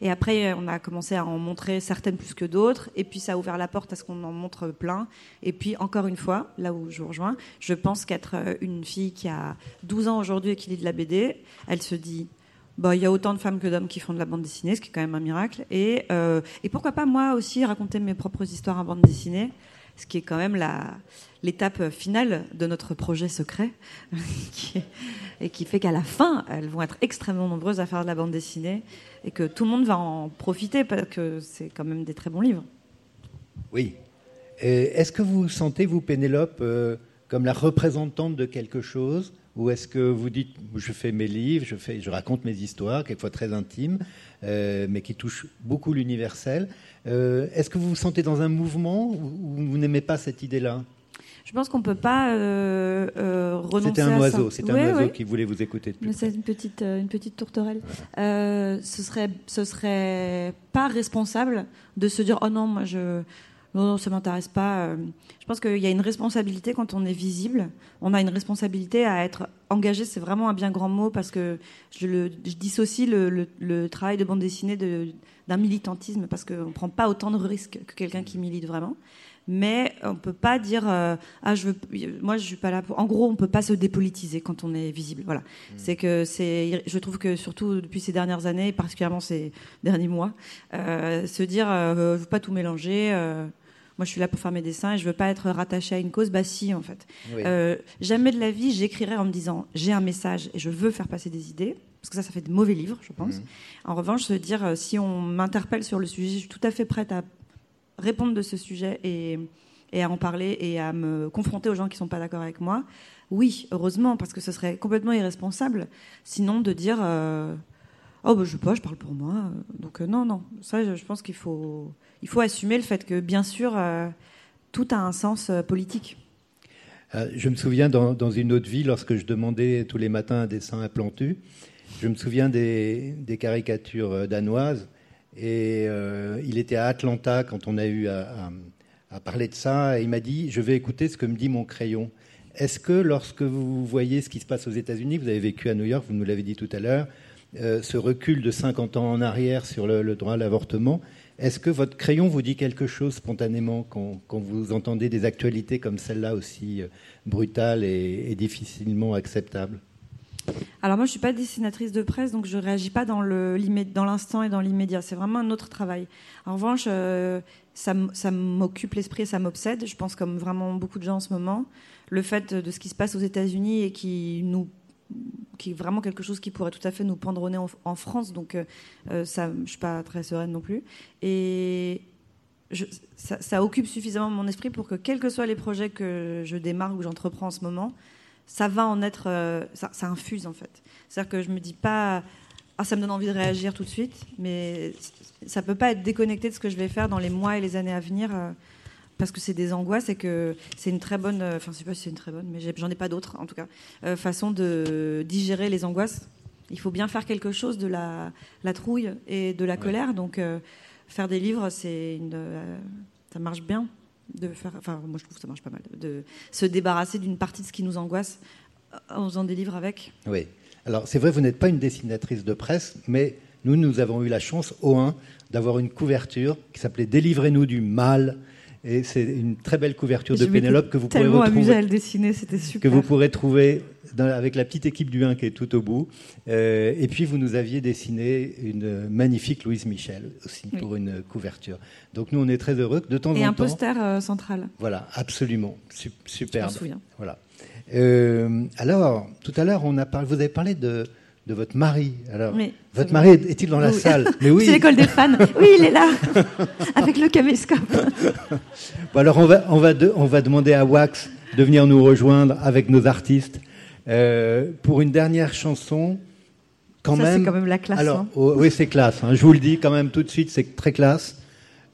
et après, on a commencé à en montrer certaines plus que d'autres. Et puis, ça a ouvert la porte à ce qu'on en montre plein. Et puis, encore une fois, là où je vous rejoins, je pense qu'être euh, une fille qui a 12 ans aujourd'hui et qui lit de la BD, elle se dit bah, il y a autant de femmes que d'hommes qui font de la bande dessinée, ce qui est quand même un miracle. Et, euh, et pourquoi pas moi aussi raconter mes propres histoires en bande dessinée ce qui est quand même l'étape finale de notre projet secret, [laughs] et qui fait qu'à la fin, elles vont être extrêmement nombreuses à faire de la bande dessinée, et que tout le monde va en profiter, parce que c'est quand même des très bons livres. Oui. Est-ce que vous sentez, vous, Pénélope, euh, comme la représentante de quelque chose ou est-ce que vous dites, je fais mes livres, je, fais, je raconte mes histoires, quelquefois très intimes, euh, mais qui touchent beaucoup l'universel euh, Est-ce que vous vous sentez dans un mouvement ou vous n'aimez pas cette idée-là? Je pense qu'on ne peut pas euh, euh renoncer C'était un oiseau, c'est un oiseau qui voulait vous écouter. C'est une petite, une petite tourterelle. ce serait, ce serait pas responsable de se dire oh non, moi je, non, ça m'intéresse pas. Euh. Je pense qu'il y a une responsabilité quand on est visible. On a une responsabilité à être engagé. C'est vraiment un bien grand mot parce que je, le, dissocie le, travail de bande dessinée d'un militantisme parce qu'on ne prend pas autant de risques que quelqu'un qui milite vraiment. Mais on ne peut pas dire euh, ah je veux moi je suis pas là pour en gros on peut pas se dépolitiser quand on est visible voilà mmh. c'est que c'est je trouve que surtout depuis ces dernières années particulièrement ces derniers mois euh, se dire euh, veux pas tout mélanger moi je suis là pour faire mes dessins et je veux pas être rattachée à une cause. Bah si, en fait. Euh, jamais de la vie, j'écrirai en me disant j'ai un message et je veux faire passer des idées. Parce que ça, ça fait de mauvais livres, je pense. Mhm. En revanche, se dire, euh, si on m'interpelle sur le sujet, je suis tout à fait prête à répondre de ce sujet et, et à en parler et à me confronter aux gens qui sont pas d'accord avec moi. Oui, heureusement, parce que ce serait complètement irresponsable, sinon de dire euh, oh ben je sais pas, je parle pour moi. Donc non, non, ça, je pense qu'il faut il faut assumer le fait que, bien sûr, euh, tout a un sens euh, politique. Euh, je me souviens dans, une autre vie, lorsque je demandais tous les matins un dessin à Plantu, je me souviens des, caricatures danoises. Et il était à Atlanta quand on a eu à, parler de ça. Et il m'a dit Je vais écouter ce que me dit mon crayon. Est-ce que lorsque vous voyez ce qui se passe aux États-Unis, vous avez vécu à New York, vous nous l'avez dit tout à l'heure, ce recul de 50 ans en arrière sur le droit à l'avortement, est-ce que votre crayon vous dit quelque chose spontanément quand, vous entendez des actualités comme celle-là aussi euh, brutales et, difficilement acceptables? Alors moi je suis pas dessinatrice de presse donc je réagis pas dans l'instant et dans l'immédiat. C'est vraiment un autre travail. En revanche, euh, ça, m'occupe l'esprit et ça m'obsède. Je pense comme vraiment beaucoup de gens en ce moment. Le fait de ce qui se passe aux États-Unis et qui nous qui est vraiment quelque chose qui pourrait tout à fait nous nez en, France. Donc, euh, euh, ça, je suis pas très sereine non plus. Et ça, occupe suffisamment mon esprit pour que, quels que soient les projets que je démarre ou j'entreprends en ce moment, ça va en être, euh, ça, infuse en fait. C'est-à-dire que je me dis pas, ah, ça me donne envie de réagir tout de suite, mais ça peut pas être déconnecté de ce que je vais faire dans les mois et les années à venir parce que c'est des angoisses et que c'est une très bonne, euh, enfin, je sais pas si c'est une très bonne, mais j'en ai, pas d'autres en tout cas, euh, façon de digérer les angoisses. Il faut bien faire quelque chose de la, la trouille et de la colère. Donc, euh, faire des livres, c'est une, ça marche bien. De faire, enfin, moi je trouve que ça marche pas mal. De se débarrasser d'une partie de ce qui nous angoisse en faisant des livres avec. Oui. Alors, c'est vrai, vous n'êtes pas une dessinatrice de presse, mais nous, nous avons eu la chance, au 1, d'avoir une couverture qui s'appelait Délivrez-nous du mal et c'est une très belle couverture de Pénélope que vous pourrez retrouver. à le dessiner, c'était super. Que vous pourrez trouver avec la petite équipe du 1 qui est tout au bout. Euh, et puis vous nous aviez dessiné une magnifique Louise Michel aussi pour une couverture. Donc nous on est très heureux de temps en temps. Et un poster euh, central. Voilà, absolument, superbe. Je me souviens. Voilà. Euh, alors tout à l'heure on a parlé, vous avez parlé de de votre mari. Alors, votre mari est-il dans la salle [laughs] Mais oui. C'est l'école des fans. Oui, il est là, avec le caméscope. [laughs] bon, alors, on va, on, va on va demander à Wax de venir nous rejoindre avec nos artistes euh, pour une dernière chanson. Quand Ça, même. C'est quand même la classe. Alors, hein. oh, oui, c'est classe. Hein. je vous le dis quand même tout de suite, c'est très classe.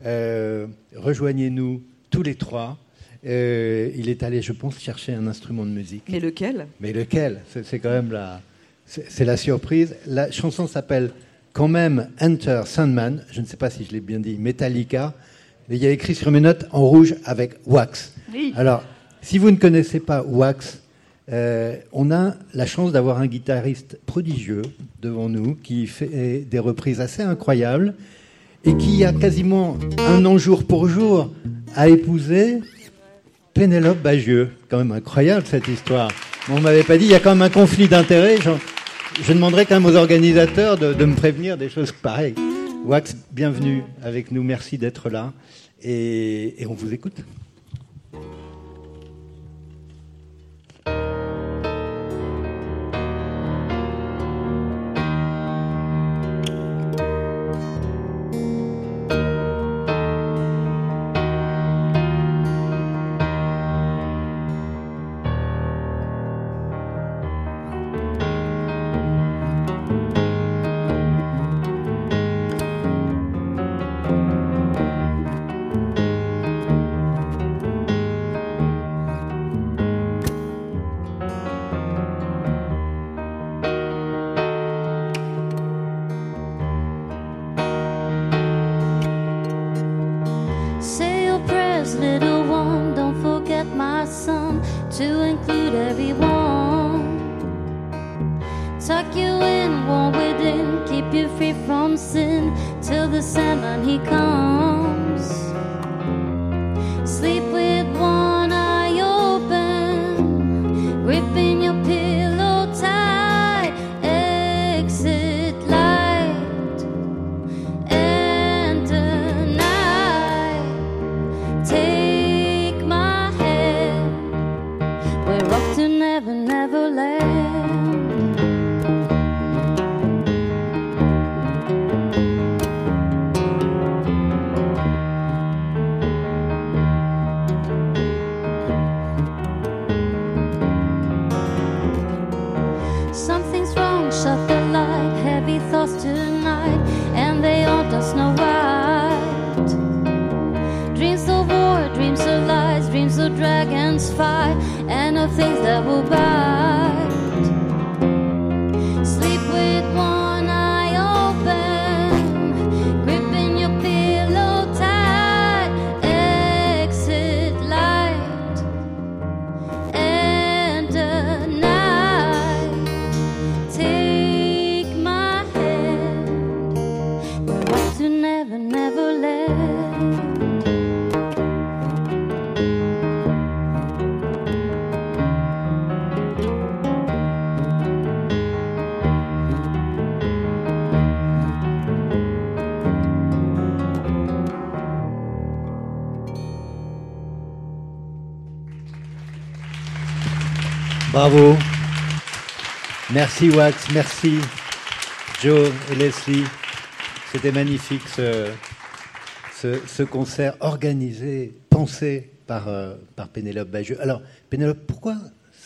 Euh, rejoignez-nous tous les trois. Euh, il est allé, je pense, chercher un instrument de musique. Mais lequel? Mais lequel? C'est quand même la. C'est la surprise. La chanson s'appelle quand même Enter Sandman. Je ne sais pas si je l'ai bien dit, Metallica. il y a écrit sur mes notes en rouge avec Wax. Alors, si vous ne connaissez pas Wax, euh, on a la chance d'avoir un guitariste prodigieux devant nous qui fait des reprises assez incroyables et qui a quasiment un an jour pour jour à épouser Pénélope Bagieux. Quand même incroyable cette histoire. On m'avait pas dit, il y a quand même un conflit d'intérêts je demanderai quand même aux organisateurs de, me prévenir des choses pareilles. Wax, bienvenue avec nous, merci d'être là et on vous écoute. little one. Don't forget my son to include everyone. Tuck you in, warm within, keep you free from sin till the Sandman he comes. Bravo. Merci Wax, merci Joe et Leslie. C'était magnifique ce, ce, ce concert organisé, pensé par, euh, par Pénélope Bagieux. Alors, Pénélope, pourquoi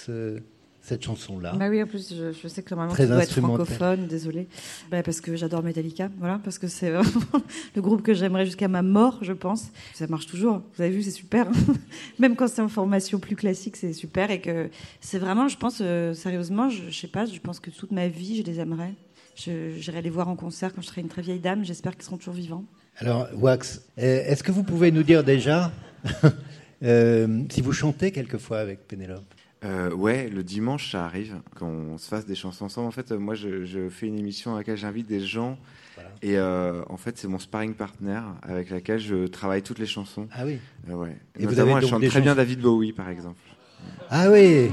ce- cette chanson-là Bah oui, en plus, je, je sais que normalement, Très tu dois être francophone, désolé. Bah, parce que j'adore Metallica, voilà, parce que c'est vraiment [laughs] le groupe que j'aimerais jusqu'à ma mort, je pense. Ça marche toujours. Vous avez vu, c'est super. [laughs] Même quand c'est en formation plus classique, c'est super. Et que c'est vraiment, je pense, euh, sérieusement, je, je sais pas, je pense que toute ma vie, je les aimerais. J'irai les voir en concert quand je serai une très vieille dame. J'espère qu'ils seront toujours vivants. Alors, Wax, euh, est-ce que vous pouvez nous dire déjà [laughs] euh, si vous chantez quelquefois avec Pénélope? Euh, ouais, le dimanche, ça arrive qu'on se fasse des chansons ensemble. En fait, euh, moi, je, je fais une émission à laquelle j'invite des gens. Voilà. Et euh, en fait, c'est mon sparring partner avec laquelle je travaille toutes les chansons. Ah oui. Euh, ouais. Et vous Notamment, avez elle chante très bien David Bowie, par exemple. Ah oui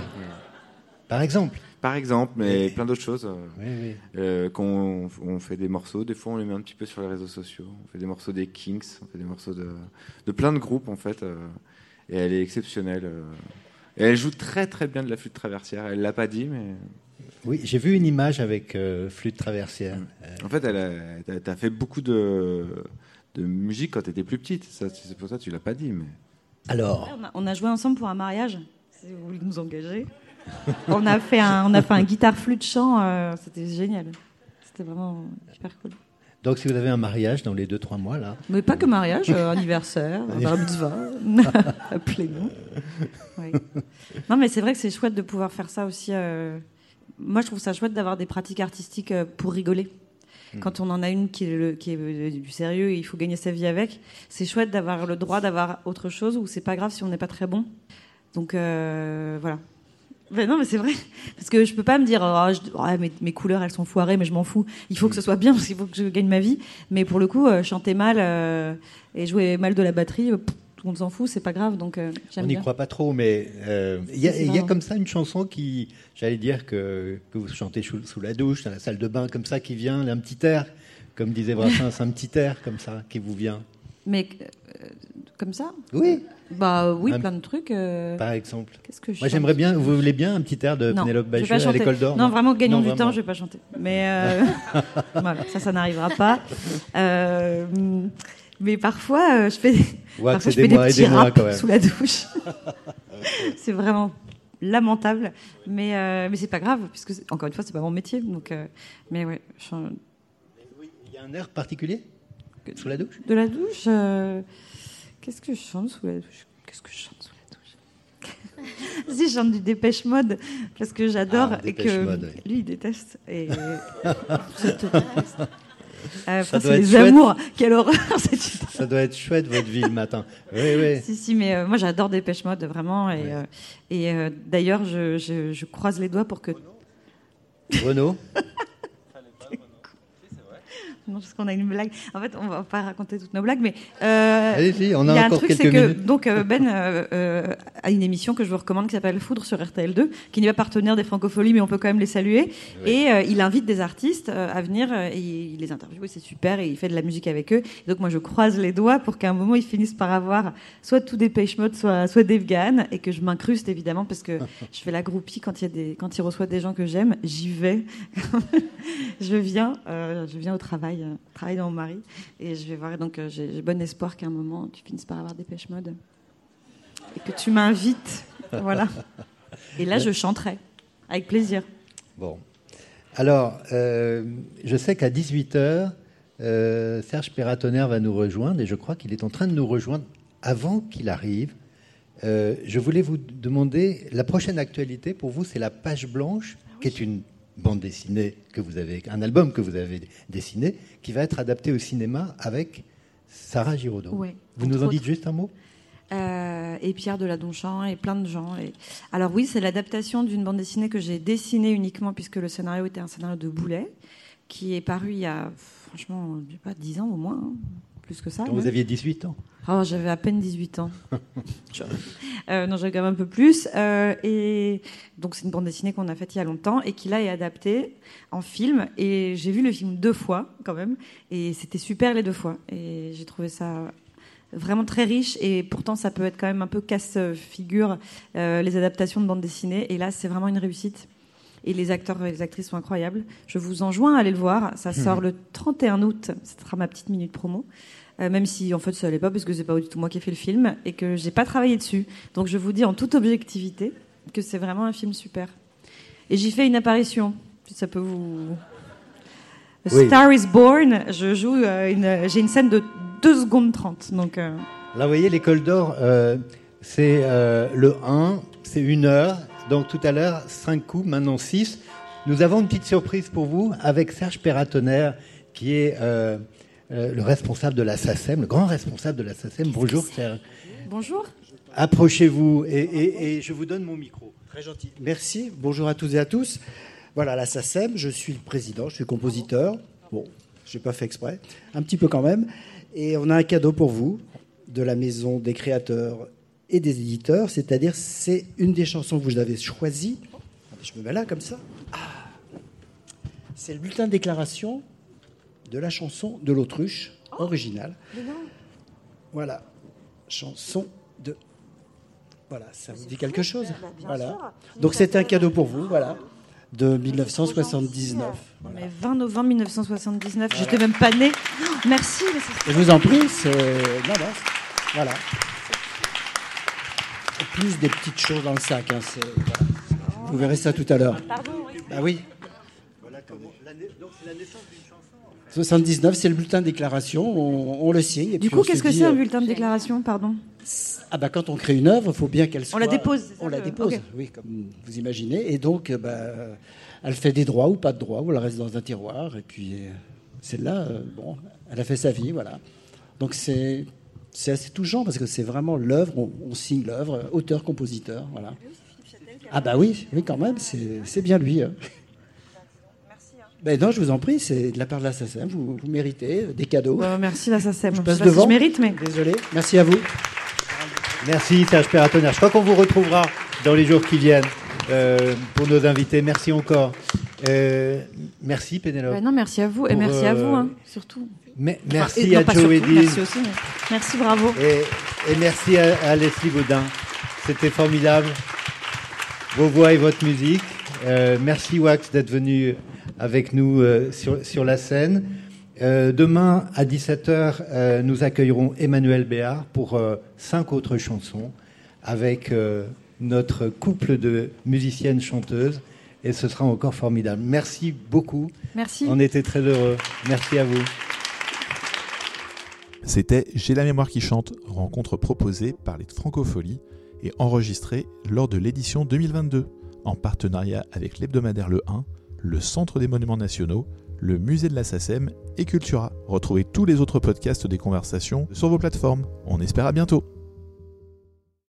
Par exemple Par exemple, mais plein d'autres choses. Oui, oui. qu'on on fait des morceaux, des fois on les met un petit peu sur les réseaux sociaux. On fait des morceaux des Kings, on fait des morceaux de, de plein de groupes en fait. et elle est exceptionnelle. Et elle joue très très bien de la flûte traversière. Elle l'a pas dit, mais Oui, j'ai vu une image avec euh, flûte traversière. Euh, En fait, elle a, t'as- t'as fait beaucoup de, de musique quand tu étais plus petite. Ça, C'est pour ça que tu l'as pas dit. Mais... Alors, On a, on a joué ensemble pour un mariage, si vous voulez nous engager. [laughs] on, a fait un, on a fait un guitare flûte chant, euh, c'était génial. C'était vraiment super cool. Donc si vous avez un mariage dans les 2-3 mois, là, Mais pas que mariage, euh, anniversaire, [laughs] bar mitzvah, [laughs] appelez-nous. Oui. Non, mais c'est vrai que c'est chouette de pouvoir faire ça aussi. euh, Moi, je trouve ça chouette d'avoir des pratiques artistiques euh, pour rigoler. Quand on en a une qui est, le- qui est euh, du sérieux et il faut gagner sa vie avec, c'est chouette d'avoir le droit d'avoir autre chose où c'est pas grave si on n'est pas très bon. Donc euh, voilà. Ben non, mais c'est vrai. Parce que je peux pas me dire, oh, je- ouais, mes, mes couleurs, elles sont foirées, mais je m'en fous. Il faut que ce soit bien, parce qu'il faut que je gagne ma vie. Mais pour le coup, euh, chanter mal euh, et jouer mal de la batterie, euh, pff, tout le monde s'en fout, c'est pas grave. Donc euh, on n'y croit pas trop, mais il y, a- y comme ça une chanson qui, j'allais dire que, que vous chantez sous, sous la douche, dans la salle de bain, comme ça, qui vient, un petit air, comme disait Brassens, un petit air comme ça, qui vous vient. Mais comme ça Oui, Bah oui, Un- plein de trucs. euh, par exemple. Qu'est-ce que je Moi, j'aimerais bien, vous voulez bien un petit air de Non, Pénélope pas à l'école d'or Non, vraiment, gagnons Non, du vraiment. temps, je vais pas chanter. Mais euh, [laughs] [laughs] voilà, ça, ça n'arrivera pas. Euh, mais parfois, euh, je fais, Wax, parfois, je fais des petits raps quand même. sous la douche. [laughs] c'est vraiment lamentable, mais euh, mais c'est pas grave puisque encore une fois, c'est pas mon métier. Donc, euh, mais ouais, je Il y a un air particulier sous la douche? De la douche. Qu'est-ce que je chante sous la douche? Qu'est-ce que je chante sous la douche? [laughs] Si je chante du Dépêche Mode parce que j'adore Ah, et Dépêche que Mode, oui. lui il déteste et [laughs] je te déteste. Euh, Ça doit c'est être les chouette. amours, quelle horreur [laughs] cette. Ça doit être chouette votre vie le matin. Oui, oui. Si si, mais euh, moi j'adore Dépêche Mode vraiment et euh, et euh, d'ailleurs je, je, je croise les doigts pour que Renaud? Non parce qu'on a une blague. En fait, on va pas raconter toutes nos blagues, mais euh, Allez-y, on a Il y a un truc, c'est que minutes. donc euh, Ben euh, euh, a une émission que je vous recommande qui s'appelle Foudre sur RTL2, qui n'est pas partenaire des Francopholies, mais on peut quand même les saluer. Et il invite des artistes à venir et il les interviewe, et c'est super, et il fait de la musique avec eux. Et donc moi je croise les doigts pour qu'à un moment ils finissent par avoir soit tout des Page Mode, soit soit Dave Gahan, et que je m'incruste évidemment parce que [laughs] je fais la groupie quand il y a des quand il reçoit des gens que j'aime, j'y vais. [laughs] je viens, je viens au travail, euh, travailler dans mon mari, et je vais voir. Donc euh, j'ai bon espoir qu'à un moment tu finisses par avoir des pêches mode et que tu m'invites, [laughs] voilà. Et là je chanterai avec plaisir. Bon. Alors, euh, je sais qu'à 18h, Serge Perratonnerre va nous rejoindre et je crois qu'il est en train de nous rejoindre avant qu'il arrive. Euh, je voulais vous demander, la prochaine actualité pour vous, c'est La Page Blanche, qui est une bande dessinée que vous avez, un album que vous avez dessiné, qui va être adapté au cinéma avec Sarah Giraudot. vous nous en dites juste un mot? Euh, et Pierre de la Donchamp et plein de gens. Et... Alors oui, c'est l'adaptation d'une bande dessinée que j'ai dessinée uniquement puisque le scénario était un scénario de Boulet qui est paru il y a franchement pas 10 ans au moins, hein. Plus que ça. Quand vous aviez 18 ans oh, J'avais à peine 18 ans. [laughs] euh, non, j'avais quand même un peu plus. Euh, et donc c'est une bande dessinée qu'on a faite il y a longtemps et qui là est adaptée en film. Et j'ai vu le film deux fois quand même et c'était super les deux fois. Et j'ai trouvé ça vraiment très riche et pourtant ça peut être quand même un peu casse-figure euh, les adaptations de bande dessinée et là c'est vraiment une réussite et les acteurs et les actrices sont incroyables. Je vous enjoins à aller le voir, ça sort le 31 août, ce sera ma petite minute promo. Euh, même si en fait ça allait pas parce que c'est pas du tout moi qui ai fait le film et que j'ai pas travaillé dessus. Donc je vous dis en toute objectivité que c'est vraiment un film super. Et j'y fais une apparition, ça peut vous Star is Born, je joue euh, une, j'ai une scène de 2 secondes 30. Donc, euh. Là, vous voyez, l'école d'or, c'est le 1, c'est une heure. Donc tout à l'heure, 5 coups, maintenant 6. Nous avons une petite surprise pour vous avec Serge Perratonnerre, qui est le responsable de la SACEM, le grand responsable de la SACEM. Bonjour Serge. Bonjour. Approchez-vous et, et je vous donne mon micro. Très gentil. Merci. Bonjour à toutes et à tous. Voilà, la SACEM, je suis le président, je suis compositeur. Bon, je n'ai pas fait exprès, un petit peu quand même. Et on a un cadeau pour vous de la maison des créateurs et des éditeurs, c'est-à-dire c'est une des chansons que vous avez choisies. Je me mets là comme ça. Ah. C'est le bulletin de déclaration de la chanson de l'autruche originale. Voilà, chanson de. Voilà, ça vous dit quelque chose bah, Voilà. Donc c'est un cadeau pour vous, voilà de 1979. Mais 20 novembre 1979, j'étais même pas née. merci. Je vous en prie, c'est. Voilà. Plus des petites choses dans le sac. Hein, Vous verrez ça tout à l'heure. Pardon, oui. Bah oui. Donc c'est la naissance d'une chanson. 79, c'est le bulletin de déclaration, on, le signe. du coup, qu'est-ce que c'est un euh, bulletin de déclaration, pardon? Ah bah quand on crée une œuvre, il faut bien qu'elle soit. On la dépose. On la dépose, oui, comme vous imaginez. Et donc, euh, bah, elle fait des droits ou pas de droits, ou elle reste dans un tiroir. Et puis, euh, celle-là, bon, elle a fait sa vie, voilà. Donc c'est c'est assez touchant parce que c'est vraiment l'œuvre, on, signe l'œuvre, auteur-compositeur, voilà. Ah bah oui, oui quand même, c'est bien lui. Hein. Ben non, je vous en prie, c'est de la part de la SACEM. Vous, vous méritez des cadeaux. merci la SACEM. Je passe devant. je mérite, mais désolé. Merci à vous. Merci Serge Perratonnerre. Je crois qu'on vous retrouvera dans les jours qui viennent euh, pour nos invités. Merci encore. Euh, merci Pénélope. Ben non, merci à vous et merci à vous hein, surtout. Merci à Joe Edine. Merci aussi. Merci, bravo. Et, merci à, Leslie Baudin. C'était formidable. Vos voix et votre musique. Euh, merci Wax d'être venu avec nous euh, sur, sur, la scène. Euh, demain à 17h, euh, nous accueillerons Emmanuel Béard pour cinq autres chansons avec notre couple de musiciennes chanteuses et ce sera encore formidable. Merci beaucoup. Merci. On était très heureux. Merci à vous. C'était J'ai la mémoire qui chante, rencontre proposée par les Francopholies et enregistrée lors de l'édition 2022 en partenariat avec l'hebdomadaire Le 1 le Centre des Monuments Nationaux, le Musée de la SACEM et Cultura. Retrouvez tous les autres podcasts des conversations sur vos plateformes. On espère à bientôt